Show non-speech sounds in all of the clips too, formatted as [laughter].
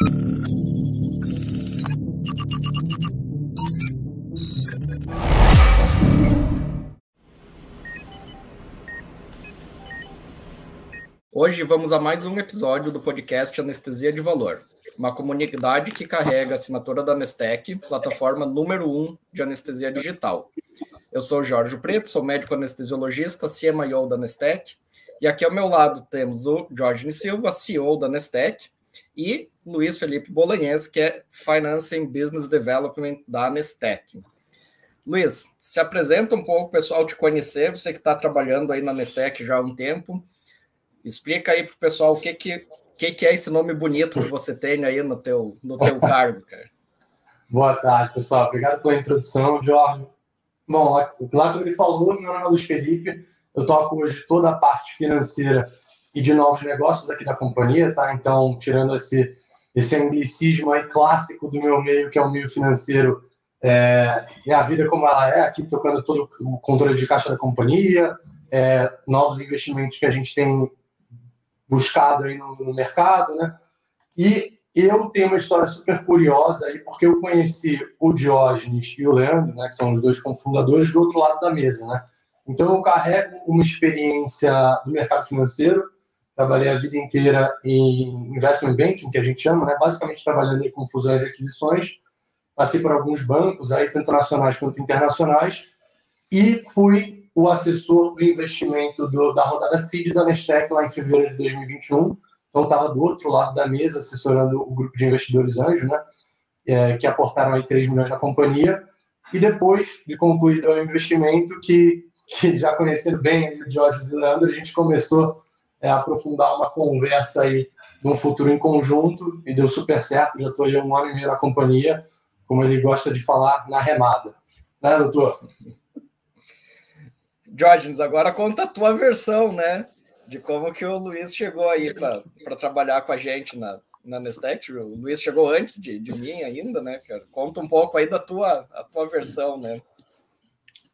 Hoje vamos a mais um episódio do podcast Anestesia de Valor, uma comunidade que carrega a assinatura da Anestec, plataforma número um de anestesia digital. Eu sou Jorge Preto, sou médico anestesiologista, CMIO da Anestec, e aqui ao meu lado temos o Jorge Silva, CEO da Anestec, e Luiz Felipe Bolognese, que é Finance and Business Development da Anestec. Luiz, se apresenta um pouco, pessoal te conhecer, você que está trabalhando aí na Anestec já há um tempo, Explica aí para o pessoal o que, que, que, que é esse nome bonito que você tem aí no teu, no teu [laughs] cargo, cara. Boa tarde, pessoal. Obrigado pela introdução, Jorge. Bom, lá como ele falou, meu nome é Luiz Felipe, eu toco hoje toda a parte financeira e de novos negócios aqui da companhia, tá? Então, tirando esse, esse anglicismo aí clássico do meu meio, que é o meio financeiro, é, é a vida como ela é, aqui tocando todo o controle de caixa da companhia, é, novos investimentos que a gente tem buscado aí no, no, mercado, né? E eu tenho uma história super curiosa aí, porque eu conheci o Diógenes e o Leandro, né, que são os dois cofundadores, do outro lado da mesa, né? Então eu carrego uma experiência do mercado financeiro, trabalhei a vida inteira em investment banking, que a gente chama, né? Basicamente trabalhando com fusões e aquisições, passei por alguns bancos, aí tanto nacionais quanto internacionais, e fui o assessor do investimento do, da rodada CID da Nestec lá em fevereiro de 2021. Então, estava do outro lado da mesa, assessorando o grupo de investidores Anjo, né? É, que aportaram aí 3 milhões na companhia. E depois de concluído o investimento, que, que já conhecendo bem o Jorge e o Leandro, a gente começou é, aprofundar uma conversa aí de um futuro em conjunto e deu super certo. Já estou aí um ano e meio na companhia, como ele gosta de falar, na remada. Né, doutor? Diógenes, agora conta a tua versão, né? De como que o Luiz chegou aí para trabalhar com a gente na, na Nestec. O Luiz chegou antes de, de mim ainda, né, cara? Conta um pouco aí da tua, a tua versão, né?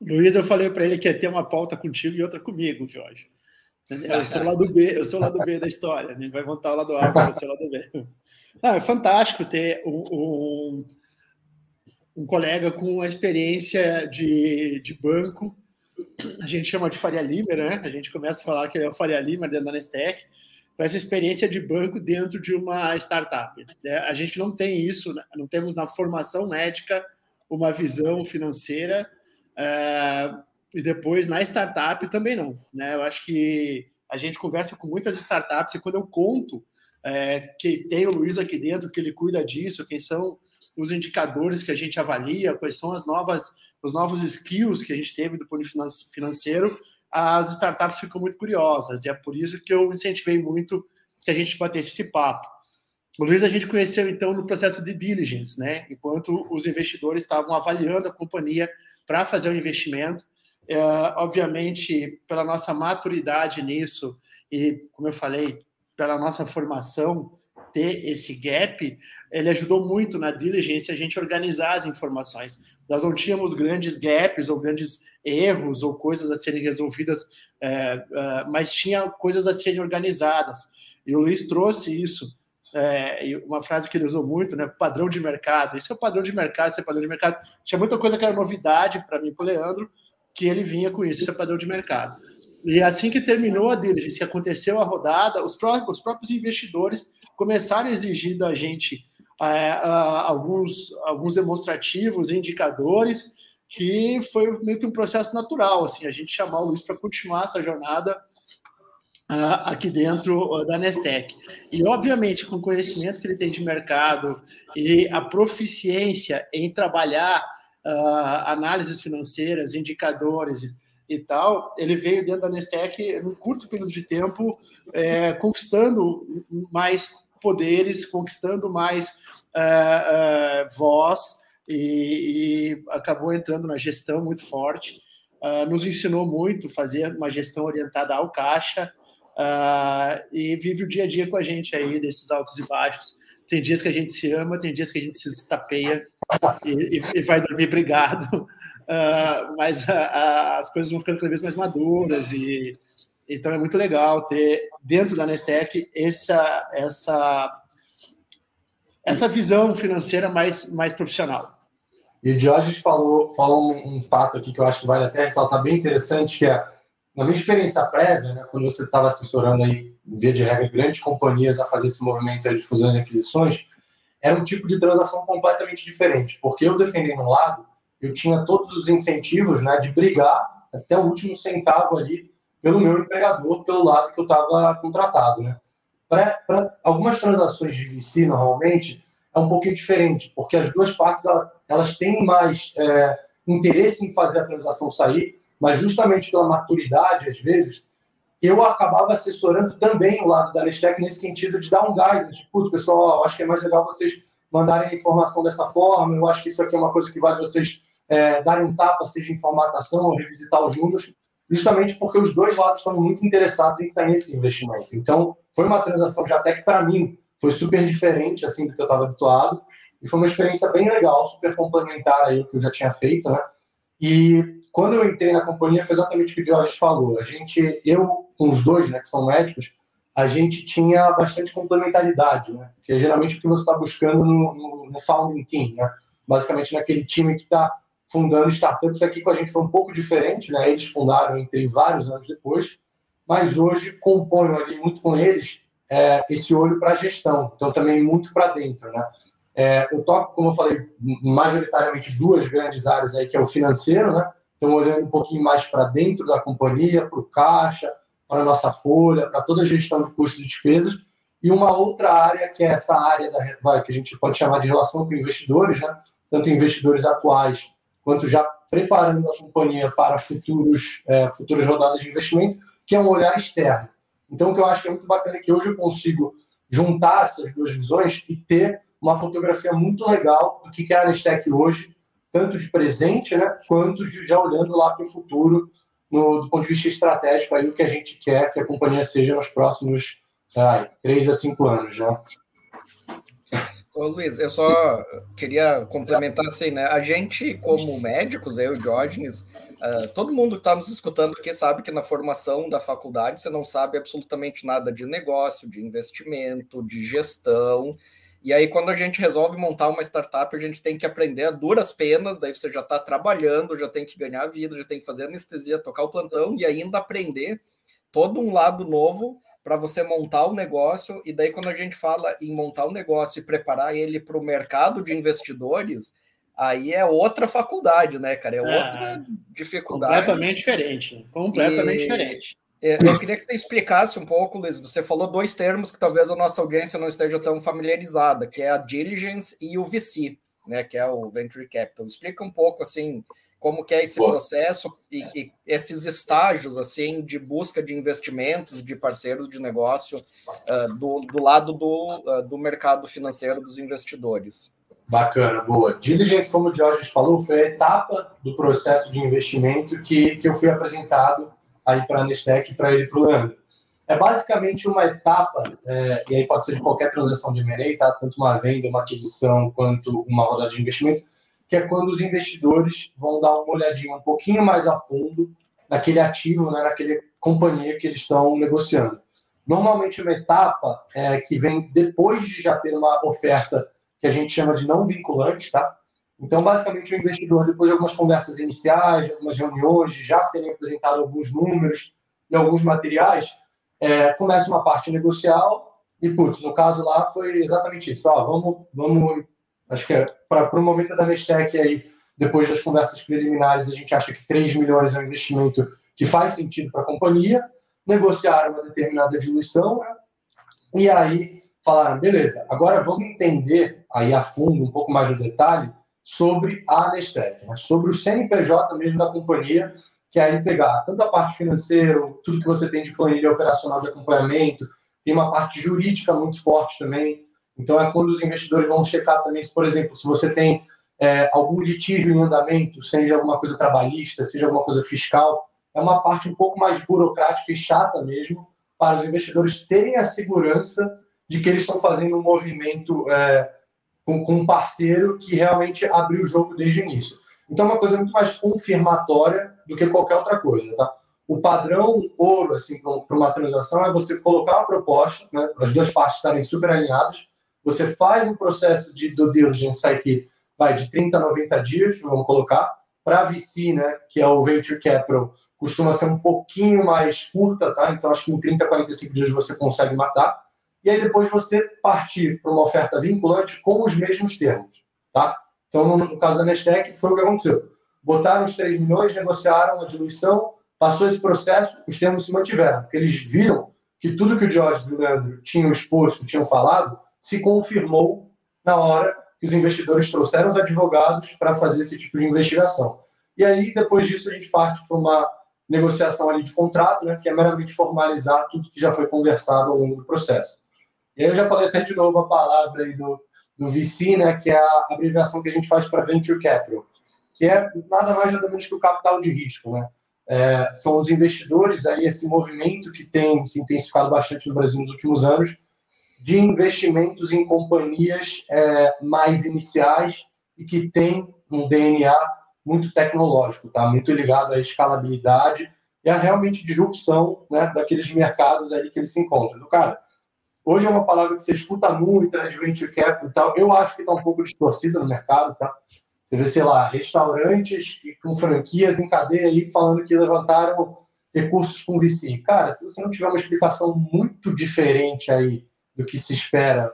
Luiz, eu falei para ele que ia ter uma pauta contigo e outra comigo, Jorge. Eu sou o lado B, eu sou lado B da história, né? vai montar o lado A, eu sou o lado B. Ah, é fantástico ter um, um, um colega com a experiência de, de banco a gente chama de Faria Lima, né? A gente começa a falar que é o Faria Lima dentro da Nestec, com essa experiência de banco dentro de uma startup. É, a gente não tem isso, né? não temos na formação médica uma visão financeira é, e depois na startup também não. Né? Eu acho que a gente conversa com muitas startups e quando eu conto é, que tem o Luiz aqui dentro, que ele cuida disso, quem são os indicadores que a gente avalia, quais são as novas, os novos skills que a gente teve do ponto de financeiro, as startups ficam muito curiosas. E é por isso que eu incentivei muito que a gente batesse esse papo. O Luiz a gente conheceu então no processo de diligence, né? Enquanto os investidores estavam avaliando a companhia para fazer o investimento, é, obviamente pela nossa maturidade nisso e como eu falei pela nossa formação ter esse gap, ele ajudou muito na diligência a gente organizar as informações. Nós não tínhamos grandes gaps ou grandes erros ou coisas a serem resolvidas, é, é, mas tinha coisas a serem organizadas. E o Luiz trouxe isso. É, uma frase que ele usou muito, né? Padrão de mercado. Isso é o padrão de mercado, isso é padrão de mercado. Tinha muita coisa que era novidade para mim, para o Leandro, que ele vinha com isso, é padrão de mercado. E assim que terminou a diligência, aconteceu a rodada, os próprios, os próprios investidores começaram a exigir da gente é, alguns, alguns demonstrativos, indicadores, que foi meio que um processo natural, assim, a gente chamar o Luiz para continuar essa jornada uh, aqui dentro da Nestec. E, obviamente, com o conhecimento que ele tem de mercado e a proficiência em trabalhar análises financeiras, indicadores e tal, ele veio dentro da Nestec num curto período de tempo, é, conquistando mais poderes, conquistando mais uh, uh, voz e, e, acabou entrando na gestão muito forte. Uh, nos ensinou muito fazer uma gestão orientada ao caixa e vive o dia a dia com a gente aí desses altos e baixos. Tem dias que a gente se ama, tem dias que a gente se estapeia e, e, vai dormir brigado. [laughs] mas as coisas vão ficando cada vez mais maduras e então é muito legal ter dentro da Nestec essa, essa, essa visão financeira mais, mais profissional. E o Diógenes falou, falou um, um, fato aqui que eu acho que vale até ressaltar bem interessante, que é, na minha experiência prévia, né, quando você estava assessorando aí, via de regra, grandes companhias a fazer esse movimento de fusões e aquisições, era um tipo de transação completamente diferente, porque eu defendendo um lado, eu tinha todos os incentivos né, de brigar até o último centavo ali pelo meu empregador, pelo lado que eu estava contratado. Né? Para algumas transações de VC, normalmente, é um pouquinho diferente, porque as duas partes elas, têm mais é, interesse em fazer a transação sair, mas justamente pela maturidade, às vezes, eu acabava assessorando também o lado da Nestec nesse sentido de dar um guidance, putz, pessoal, acho que é mais legal vocês mandarem a informação dessa forma, eu acho que isso aqui é uma coisa que vale vocês é, darem um tapa, seja em formatação ou revisitar os números, justamente porque os dois lados estão muito interessados em sair nesse investimento. Então, foi uma transação de até que, para mim, foi super diferente assim do que eu estava habituado, e foi uma experiência bem legal, super complementar aí o que eu já tinha feito, né? E quando eu entrei na companhia, foi exatamente o que o Jorge falou. A gente, eu com os dois, né, que são médicos, a gente tinha bastante complementaridade, né? Que é geralmente o que você está buscando no, no, no, founding team, né? Basicamente naquele time que está fundando startups. Aqui com a gente foi um pouco diferente, né? Eles fundaram entre vários anos depois, mas hoje componho ali muito com eles é, esse olho para a gestão. Então também muito para dentro, né? É, eu toco, como eu falei, majoritariamente duas grandes áreas aí, que é o financeiro, né? Então, olhando um pouquinho mais para dentro da companhia, para o caixa, para a nossa folha, para toda a gestão de custos e despesas. E uma outra área, que é essa área da, que a gente pode chamar de relação com investidores, né? tanto investidores atuais quanto já preparando a companhia para futuros, é, futuras rodadas de investimento, que é um olhar externo. Então, o que eu acho que é muito bacana é que hoje eu consigo juntar essas duas visões e ter uma fotografia muito legal do que é a Anestec hoje, tanto de presente, né, quanto de, já olhando lá para o futuro, no, do ponto de vista estratégico, aí o que a gente quer que a companhia seja nos próximos três a cinco anos. Né? Ô, Luiz, eu só queria complementar assim, né? A gente, como médicos, eu e Diógenes, uh, todo mundo que está nos escutando aqui sabe que na formação da faculdade você não sabe absolutamente nada de negócio, de investimento, de gestão. E aí, quando a gente resolve montar uma startup, a gente tem que aprender a duras penas, daí você já está trabalhando, já tem que ganhar a vida, já tem que fazer anestesia, tocar o plantão e ainda aprender todo um lado novo para você montar o negócio. E daí, quando a gente fala em montar o negócio e preparar ele para o mercado de investidores, aí é outra faculdade, né, cara? É, é outra dificuldade. Completamente diferente. Completamente e... diferente. É, eu queria que você explicasse um pouco, Luiz. Você falou dois termos que talvez a nossa audiência não esteja tão familiarizada, que é a diligence e o VC, né? Que é o venture capital. Explica um pouco assim como que é esse processo e, e, esses estágios assim de busca de investimentos, de parceiros de negócio uh, do, do, lado do, uh, do mercado financeiro dos investidores. Bacana, boa. Diligence, como o Jorge falou, foi a etapa do processo de investimento que, que eu fui apresentado aí para a Nestec e para ele para o Leandro. É basicamente uma etapa, é, e aí pode ser de qualquer transação de M&A, tá? tanto uma venda, uma aquisição, quanto uma rodada de investimento, que é quando os investidores vão dar uma olhadinha um pouquinho mais a fundo naquele ativo, né, naquele companhia que eles estão negociando. Normalmente uma etapa é, que vem depois de já ter uma oferta que a gente chama de não vinculante, tá? Então, basicamente, o investidor, depois de algumas conversas iniciais, algumas reuniões, já serem apresentados alguns números e alguns materiais, é, começa uma parte negocial e, putz, no caso lá foi exatamente isso. Ó, vamos, vamos, acho que é, para o momento da Nestec aí, depois das conversas preliminares, a gente acha que 3 milhões é um investimento que faz sentido para a companhia, negociar uma determinada diluição, né? e aí falaram, beleza, agora vamos entender aí a fundo, um pouco mais no detalhe, sobre a Nestec, né? sobre o CNPJ mesmo da companhia, que é aí pegar tanto a parte financeira, tudo que você tem de planilha operacional de acompanhamento, tem uma parte jurídica muito forte também. Então, é quando os investidores vão checar também, se, por exemplo, se você tem é, algum litígio em andamento, seja alguma coisa trabalhista, seja alguma coisa fiscal, é uma parte um pouco mais burocrática e chata mesmo, para os investidores terem a segurança de que eles estão fazendo um movimento é, com, com um parceiro que realmente abriu o jogo desde o início. Então, é uma coisa muito mais confirmatória do que qualquer outra coisa, tá? O padrão ouro, assim, para uma transação é você colocar uma proposta, né, as duas partes estarem super alinhadas, você faz um processo de due diligence que vai de 30 a 90 dias, vamos colocar, para a VC, né, que é o Venture Capital, costuma ser um pouquinho mais curta, tá? Então, acho que em 30 a 45 dias você consegue matar. E aí depois você partir para uma oferta vinculante com os mesmos termos, tá? Então, no, caso da Nestec, foi o que aconteceu. Botaram os 3 milhões, negociaram a diluição, passou esse processo, os termos se mantiveram, porque eles viram que tudo que o Jorge e o Leandro tinham exposto, tinham falado, se confirmou na hora que os investidores trouxeram os advogados para fazer esse tipo de investigação. E aí, depois disso, a gente parte para uma negociação ali de contrato, né, que é meramente formalizar tudo que já foi conversado ao longo do processo. E aí eu já falei até de novo a palavra aí do, do VC, né, que é a abreviação que a gente faz para Venture Capital, que é nada mais nada menos que o capital de risco, né? É, são os investidores aí esse movimento que tem se intensificado bastante no Brasil nos últimos anos de investimentos em companhias é, mais iniciais e que tem um DNA muito tecnológico, tá? Muito ligado à escalabilidade e à realmente disrupção, né, daqueles mercados aí que eles se encontram. Então, cara, Hoje é uma palavra que você escuta muito, né, de venture capital e tal. Eu acho que está um pouco distorcida no mercado, tá? Você vê, sei lá, restaurantes com franquias em cadeia falando que levantaram recursos com VC. Cara, se você não tiver uma explicação muito diferente aí do que se espera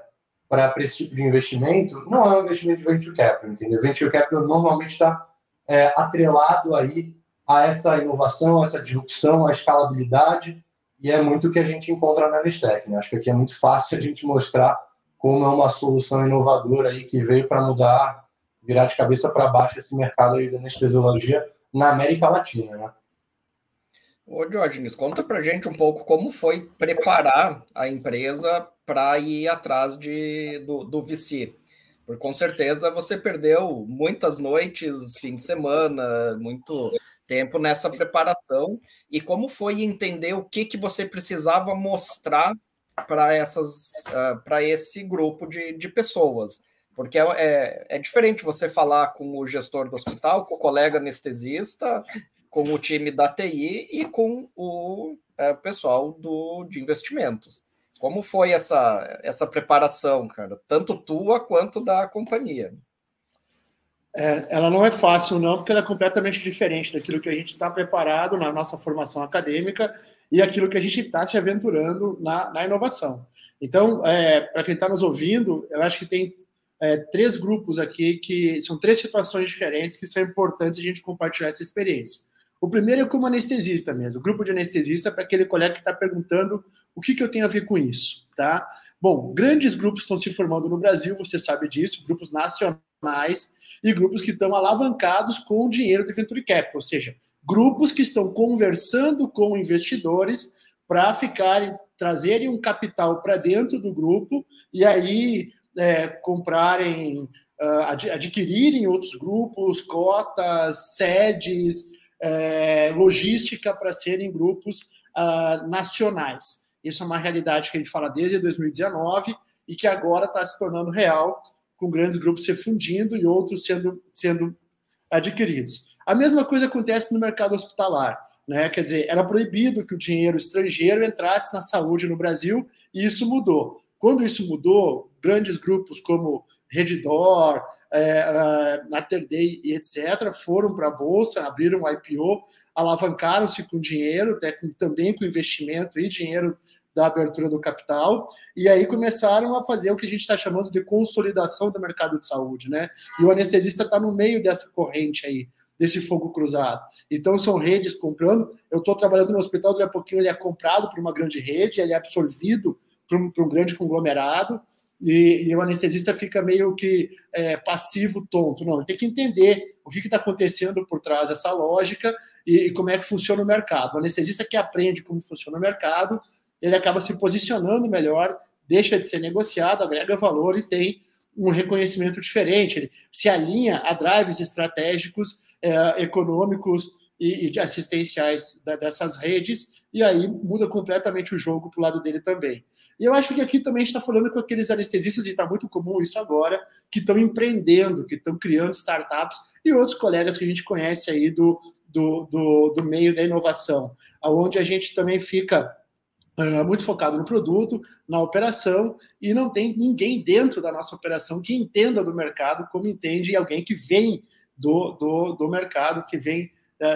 para esse tipo de investimento, não é um investimento de venture capital, entendeu? Venture capital normalmente está é, atrelado aí a essa inovação, a essa disrupção, a escalabilidade e é muito o que a gente encontra na Nestec. Né? Acho que aqui é muito fácil a gente mostrar como é uma solução inovadora aí que veio para mudar, virar de cabeça para baixo esse mercado aí da anestesiologia na América Latina, né? Ô, Diógenes, conta para gente um pouco como foi preparar a empresa para ir atrás de, do, do VC. Com certeza você perdeu muitas noites, fim de semana, muito tempo nessa preparação e como foi entender o que, que você precisava mostrar para essas uh, para esse grupo de, de pessoas porque é, é, é, diferente você falar com o gestor do hospital, com o colega anestesista, com o time da TI e com o é, pessoal do, de investimentos. Como foi essa, essa preparação, cara? Tanto tua quanto da companhia? É, ela não é fácil, não, porque ela é completamente diferente daquilo que a gente está preparado na nossa formação acadêmica e aquilo que a gente está se aventurando na, na inovação. Então, é, para quem está nos ouvindo, eu acho que tem é, três grupos aqui que são três situações diferentes que são importantes a gente compartilhar essa experiência. O primeiro é como anestesista mesmo, o grupo de anestesista para aquele colega que está perguntando o que, que eu tenho a ver com isso, tá? Bom, grandes grupos estão se formando no Brasil, você sabe disso, grupos nacionais, e grupos que estão alavancados com o dinheiro do Venture Capital, ou seja, grupos que estão conversando com investidores para ficarem, trazerem um capital para dentro do grupo e aí é, comprarem, uh, adquirirem outros grupos, cotas, sedes, é, logística para serem grupos uh, nacionais. Isso é uma realidade que a gente fala desde 2019 e que agora está se tornando real com grandes grupos se fundindo e outros sendo, sendo adquiridos. A mesma coisa acontece no mercado hospitalar. Né? Quer dizer, era proibido que o dinheiro estrangeiro entrasse na saúde no Brasil e isso mudou. Quando isso mudou, grandes grupos como Redditor, é, Day e etc., foram para a Bolsa, abriram IPO, alavancaram-se com dinheiro, até com, também com investimento e dinheiro da abertura do capital, e aí começaram a fazer o que a gente está chamando de consolidação do mercado de saúde, né? E o anestesista está no meio dessa corrente aí, desse fogo cruzado. Então são redes comprando. Eu estou trabalhando no hospital, daqui a pouquinho ele é comprado por uma grande rede, ele é absorvido por um, um grande conglomerado, e, e, o anestesista fica meio que é, passivo, tonto. Não, ele tem que entender o que está acontecendo por trás dessa lógica e, e, como é que funciona o mercado. O anestesista que aprende como funciona o mercado ele acaba se posicionando melhor, deixa de ser negociado, agrega valor e tem um reconhecimento diferente. Ele se alinha a drives estratégicos, é, econômicos e, e assistenciais da, dessas redes, e aí muda completamente o jogo para o lado dele também. E eu acho que aqui também está falando com aqueles anestesistas, e está muito comum isso agora, que estão empreendendo, que estão criando startups, e outros colegas que a gente conhece aí do, do, do, do meio da inovação, onde a gente também fica Uh, muito focado no produto, na operação, e não tem ninguém dentro da nossa operação que entenda do mercado como entende alguém que vem do, do, do mercado, que vem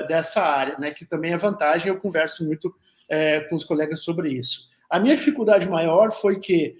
dessa área, né? Que também é vantagem, eu converso muito uh, com os colegas sobre isso. A minha dificuldade maior foi que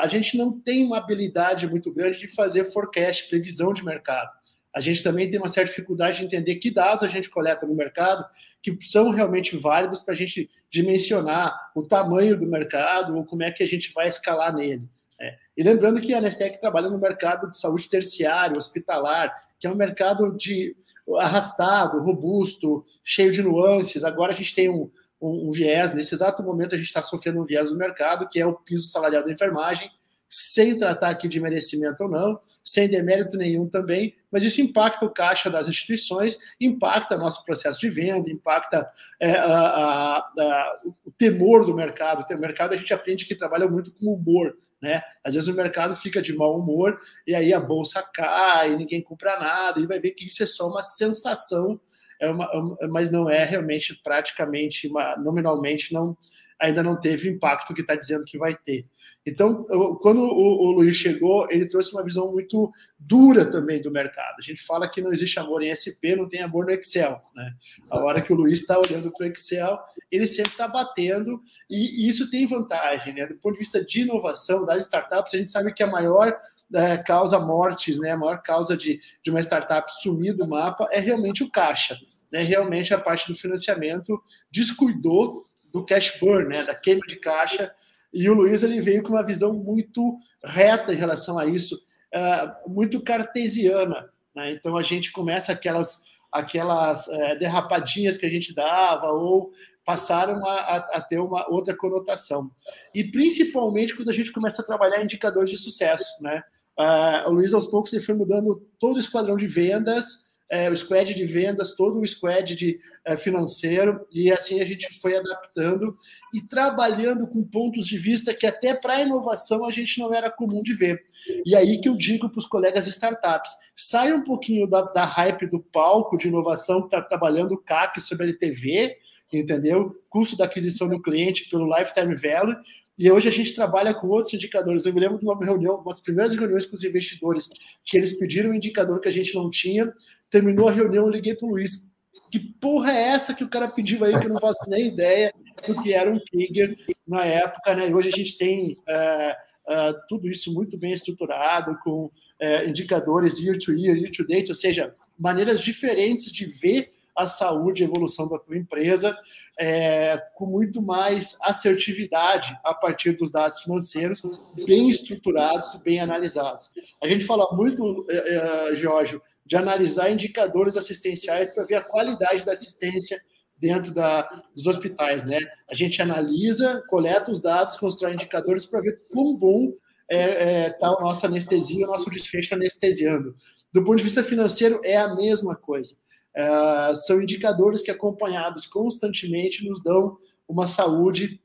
a gente não tem uma habilidade muito grande de fazer forecast, previsão de mercado a gente também tem uma certa dificuldade de entender que dados a gente coleta no mercado que são realmente válidos para a gente dimensionar o tamanho do mercado ou como é que a gente vai escalar nele. É. E lembrando que a Nestec trabalha no mercado de saúde terciário, hospitalar, que é um mercado de arrastado, robusto, cheio de nuances. Agora a gente tem um, um, um viés, nesse exato momento a gente está sofrendo um viés no mercado, que é o piso salarial da enfermagem, sem tratar aqui de merecimento ou não, sem demérito nenhum também, mas isso impacta o caixa das instituições, impacta nosso processo de venda, impacta é, a, a, a, o temor do mercado. O mercado a gente aprende que trabalha muito com humor, né? Às vezes o mercado fica de mau humor e aí a bolsa cai, ninguém compra nada, e vai ver que isso é só uma sensação, é uma, mas não é realmente praticamente, uma, nominalmente, não ainda não teve o impacto que está dizendo que vai ter. Então, quando o, o, Luiz chegou, ele trouxe uma visão muito dura também do mercado. A gente fala que não existe amor em SP, não tem amor no Excel. Né? A hora que o Luiz está olhando para o Excel, ele sempre está batendo, e, e, isso tem vantagem. Né? Do ponto de vista de inovação das startups, a gente sabe que a maior é, causa mortes, né? a maior causa de, de uma startup sumir do mapa é realmente o caixa. Né? Realmente a parte do financiamento descuidou do cash burn, né, da queima de caixa, e o Luiz ele veio com uma visão muito reta em relação a isso, uh, muito cartesiana. Né? Então a gente começa aquelas aquelas uh, derrapadinhas que a gente dava ou passaram a, a, a, ter uma outra conotação. E principalmente quando a gente começa a trabalhar indicadores de sucesso, né? Uh, o Luiz aos poucos ele foi mudando todo o esquadrão de vendas é, o squad de vendas, todo o squad de é, financeiro, e assim a gente foi adaptando e trabalhando com pontos de vista que até para a inovação a gente não era comum de ver. E aí que eu digo para os colegas startups, sai um pouquinho da, da hype do palco de inovação está trabalhando o CAC sobre a LTV, entendeu? Custo da aquisição do cliente pelo lifetime value, e hoje a gente trabalha com outros indicadores. Eu me lembro de uma reunião, uma das primeiras reuniões com os investidores, que eles pediram um indicador que a gente não tinha. Terminou a reunião, eu liguei para o Luiz. Que porra é essa que o cara pediu aí, que eu não faço nem ideia do que era um trigger na época, né? E hoje a gente tem uh, uh, tudo isso muito bem estruturado, com uh, indicadores year to year, year to date, ou seja, maneiras diferentes de ver a saúde e a evolução da tua empresa é, com muito mais assertividade a partir dos dados financeiros bem estruturados, bem analisados. A gente fala muito, é, é, Jorge, de analisar indicadores assistenciais para ver a qualidade da assistência dentro da, dos hospitais, né? A gente analisa, coleta os dados, constrói indicadores para ver quão bom é, é, tá a nossa anestesia, o nosso desfecho anestesiando. Do ponto de vista financeiro, é a mesma coisa. Uh, são indicadores que, acompanhados constantemente, nos dão uma saúde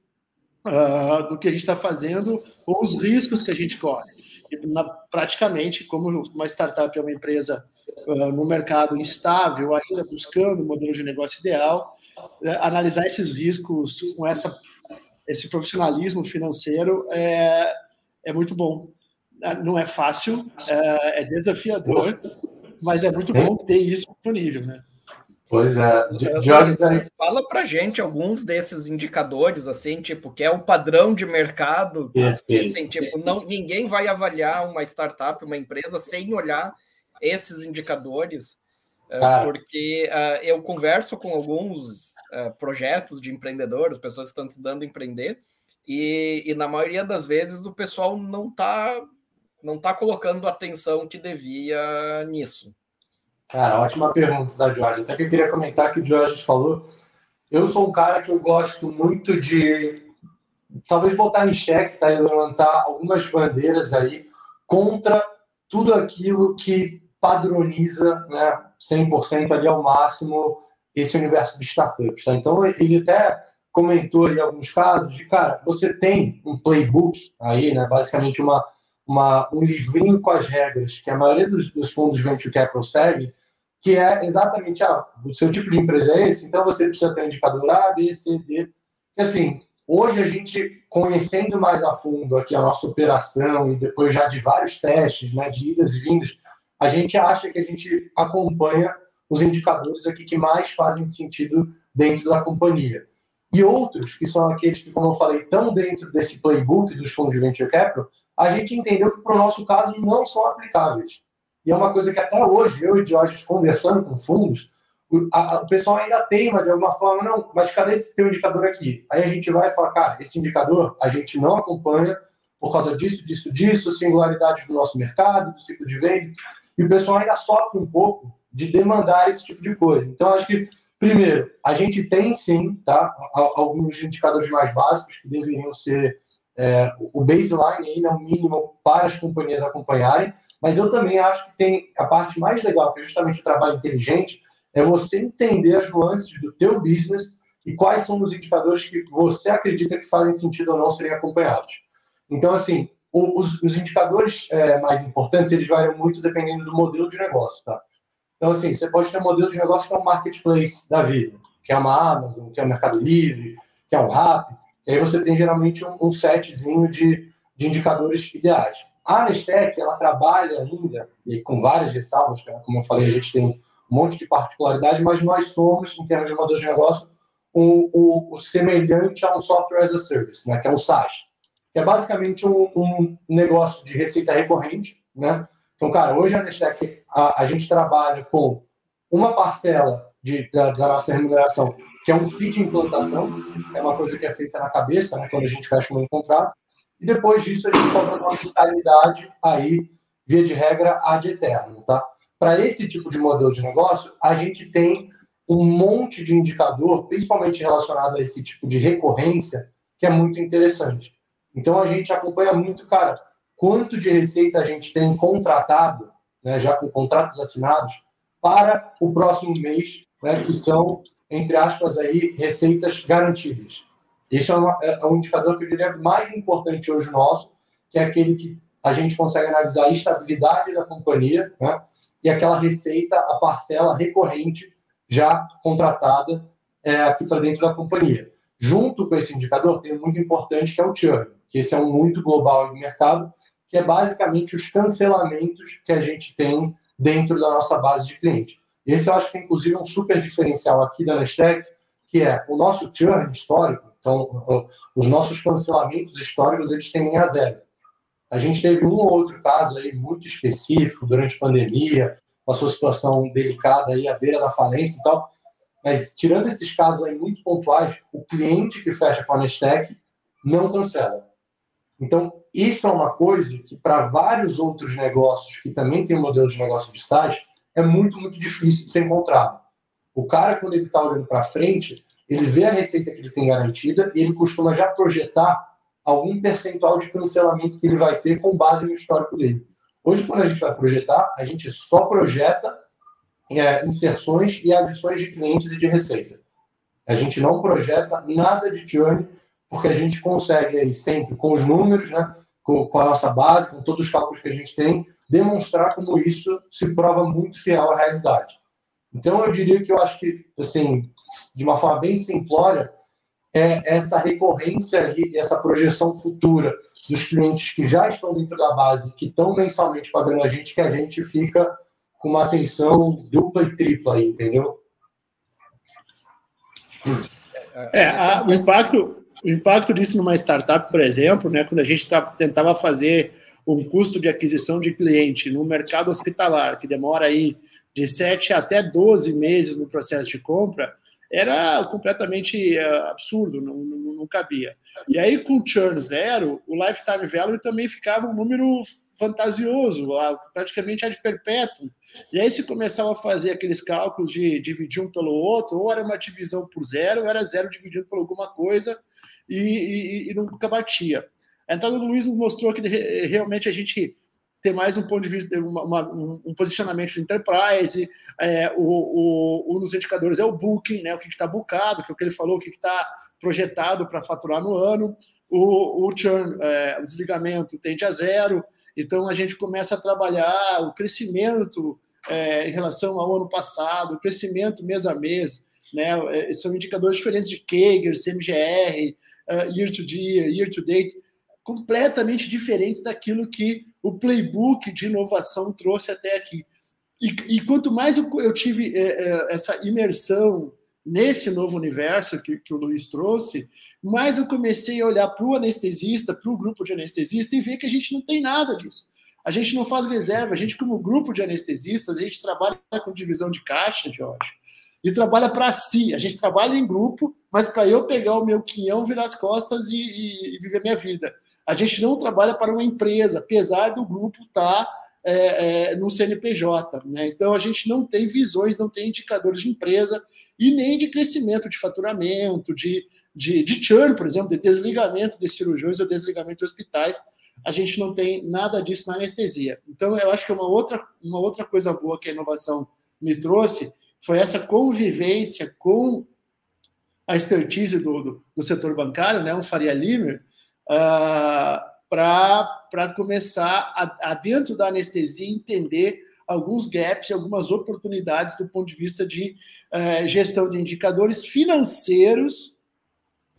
uh, do que a gente está fazendo ou os riscos que a gente corre. E, na, praticamente, como uma startup é uma empresa uh, no mercado instável, ainda buscando o modelo de negócio ideal, analisar esses riscos com essa, esse profissionalismo financeiro é, é muito bom. Não é fácil, é, é desafiador, mas é muito bom ter isso disponível, né? Pois é. Jorge, fala para gente alguns desses indicadores, assim, tipo, que é o padrão de mercado, que, assim, tipo, não, ninguém vai avaliar uma startup, uma empresa, sem olhar esses indicadores, eh, Cara. porque uh, eu converso com alguns uh, projetos de empreendedores, pessoas que estão tentando empreender, e, e na maioria das vezes o pessoal não está não tá colocando a atenção que devia nisso. Cara, ótima pergunta da Jorge. Até que eu queria comentar que o Jorge falou. Eu sou um cara que eu gosto muito de talvez botar em xeque, tá? E levantar algumas bandeiras aí contra tudo aquilo que padroniza né, 100% ali ao máximo esse universo de startups. Tá? Então, ele até comentou aí alguns casos de, cara, você tem um playbook aí, né, basicamente uma uma, um livrinho com as regras que a maioria dos, dos fundos venture capital segue, que é exatamente ah, o seu tipo de empresa é esse, então você precisa ter um indicador A, B, C, D. E assim, hoje a gente, conhecendo mais a fundo aqui a nossa operação e depois já de vários testes, né, de idas e vindas, a gente acha que a gente acompanha os indicadores aqui que mais fazem sentido dentro da companhia. E outros, que são aqueles que, como eu falei, estão dentro desse playbook dos fundos de venture capital, a gente entendeu que, para o nosso caso, não são aplicáveis. E é uma coisa que até hoje, eu e Jorge conversando com fundos, o, a, o pessoal ainda teima de alguma forma, não, mas cadê esse teu indicador aqui? Aí a gente vai falar, cara, esse indicador a gente não acompanha por causa disso, disso, disso, singularidade do nosso mercado, do ciclo de venda, e o pessoal ainda sofre um pouco de demandar esse tipo de coisa. Então, acho que, primeiro, a gente tem sim tá, alguns indicadores mais básicos que deveriam ser é, o baseline, aí, né, o mínimo para as companhias acompanharem, mas eu também acho que tem a parte mais legal, que é justamente o trabalho inteligente, é você entender as nuances do teu business e quais são os indicadores que você acredita que fazem sentido ou não serem acompanhados. Então, assim, os, os indicadores é, mais importantes, eles variam muito dependendo do modelo de negócio, tá? Então, assim, você pode ter um modelo de negócio que é um marketplace da vida, que é uma Amazon, que é o um Mercado Livre, que é um Rappi, e aí você tem geralmente um, um setzinho de, de indicadores ideais. A Nestec, ela trabalha ainda, e com várias ressalvas, né? como eu falei, a gente tem um monte de particularidade, mas nós somos, em termos de modelo de negócio, o, o, o semelhante a um software as a service, né? que é o SaaS, que é basicamente um, um negócio de receita recorrente. Né? Então, cara, hoje a Nestec, a, a gente trabalha com uma parcela de, da, da nossa remuneração, que é um FII de implantação, é uma coisa que é feita na cabeça, né, quando a gente fecha um contrato, e depois disso a gente cobra uma mensalidade aí, via de regra, ad eterno, tá? Para esse tipo de modelo de negócio, a gente tem um monte de indicador, principalmente relacionado a esse tipo de recorrência, que é muito interessante. Então a gente acompanha muito, cara, quanto de receita a gente tem contratado, né, já com contratos assinados, para o próximo mês, né, que são, entre aspas, aí, receitas garantidas. Esse é, uma, é, um indicador que eu diria mais importante hoje nosso, que é aquele que a gente consegue analisar a estabilidade da companhia né, e aquela receita, a parcela recorrente já contratada é, aqui para dentro da companhia. Junto com esse indicador, tem um muito importante que é o churn, que esse é um muito global no mercado, que é basicamente os cancelamentos que a gente tem dentro da nossa base de cliente. Esse eu acho que é, inclusive, um super diferencial aqui da Nestec, que é o nosso churn histórico, então, os nossos cancelamentos históricos, eles tendem a zero. A gente teve um ou outro caso aí muito específico durante a pandemia, sua situação delicada aí à beira da falência e tal, mas tirando esses casos aí muito pontuais, o cliente que fecha com a Nestec não cancela. Então, isso é uma coisa que para vários outros negócios que também tem um modelo de negócio de SaaS, é muito, muito difícil de ser encontrado. O cara, quando ele está olhando para frente, ele vê a receita que ele tem garantida e ele costuma já projetar algum percentual de cancelamento que ele vai ter com base no histórico dele. Hoje, quando a gente vai projetar, a gente só projeta é, inserções e adições de clientes e de receita. A gente não projeta nada de churn, porque a gente consegue aí sempre, com os números, né, com, com a nossa base, com todos os cálculos que a gente tem, demonstrar como isso se prova muito fiel à realidade. Então, eu diria que eu acho que, assim, de uma forma bem simplória, é essa recorrência e essa projeção futura dos clientes que já estão dentro da base, que estão mensalmente pagando a gente, que a gente fica com uma atenção dupla e tripla aí, entendeu? É, a, o, impacto, o impacto disso numa startup, por exemplo, né, quando a gente tá, tentava fazer um custo de aquisição de cliente no mercado hospitalar, que demora aí de 7 até 12 meses no processo de compra, era completamente uh, absurdo, não, não, não, cabia. E aí, com churn zero, o lifetime value também ficava um número fantasioso, praticamente ad perpétuo. E aí, se começava a fazer aqueles cálculos de dividir um pelo outro, ou era uma divisão por zero, ou era zero dividido por alguma coisa, e, e, e nunca batia. A entrada do Luiz mostrou que realmente a gente ter mais um ponto de vista, uma, uma, um posicionamento de enterprise. É, o, o, um dos indicadores é o booking, né, o que está bookado, que é o que ele falou, o que está projetado para faturar no ano. O, o churn, é, o desligamento, tende a zero. Então, a gente começa a trabalhar o crescimento é, em relação ao ano passado, o crescimento mês a mês. Né, é, são indicadores diferentes de CAGR, CMGR, uh, year to year, year to date, completamente diferentes daquilo que o playbook de inovação trouxe até aqui. E, e quanto mais eu, eu tive é, essa imersão nesse novo universo que, que o Luiz trouxe, mais eu comecei a olhar para o anestesista, para o grupo de anestesista e ver que a gente não tem nada disso. A gente não faz reserva, a gente, como grupo de anestesistas, a gente trabalha com divisão de caixa, Jorge, e trabalha para si. A gente trabalha em grupo, mas para eu pegar o meu quinhão, virar as costas e, e, e, viver minha vida. A gente não trabalha para uma empresa, apesar do grupo estar tá, é, é, no CNPJ. Né? Então, a gente não tem visões, não tem indicadores de empresa e nem de crescimento de faturamento, de, de, de churn, por exemplo, de desligamento de cirurgiões ou desligamento de hospitais a gente não tem nada disso na anestesia. Então, eu acho que uma outra, uma outra coisa boa que a inovação me trouxe foi essa convivência com a expertise do, do, do setor bancário, né, um Faria Limer, uh, ah, para começar a, a, dentro da anestesia, entender alguns gaps e algumas oportunidades do ponto de vista de uh, gestão de indicadores financeiros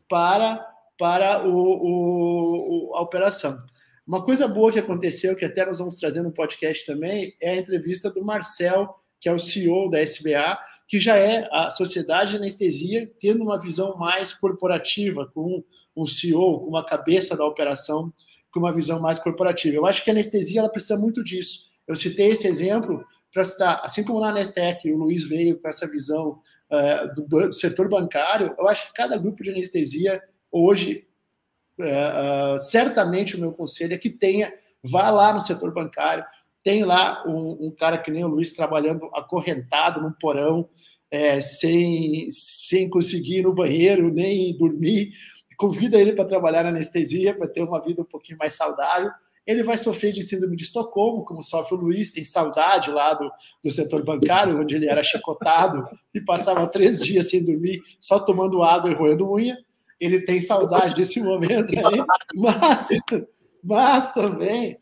para, para o, o, a operação. Uma coisa boa que aconteceu, que até nós vamos trazer no podcast também, é a entrevista do Marcel, que é o CEO da SBA, que já é a sociedade de anestesia, tendo uma visão mais corporativa, com um CEO, com uma cabeça da operação, com uma visão mais corporativa. Eu acho que a anestesia ela precisa muito disso. Eu citei esse exemplo para citar, assim como na Anestec, o Luiz veio com essa visão uh, do, do setor bancário, eu acho que cada grupo de anestesia hoje é, uh, certamente o meu conselho é que tenha, vá lá no setor bancário, tem lá um, um cara que nem o Luiz trabalhando acorrentado num porão, é, sem, sem conseguir ir no banheiro, nem dormir, convida ele para trabalhar na anestesia, para ter uma vida um pouquinho mais saudável. Ele vai sofrer de síndrome de Estocolmo, como sofre o Luiz, tem saudade lá do, do setor bancário, onde ele era chicotado e passava três dias sem dormir, só tomando água e roendo unha ele tem saudade desse momento aí, mas, mas também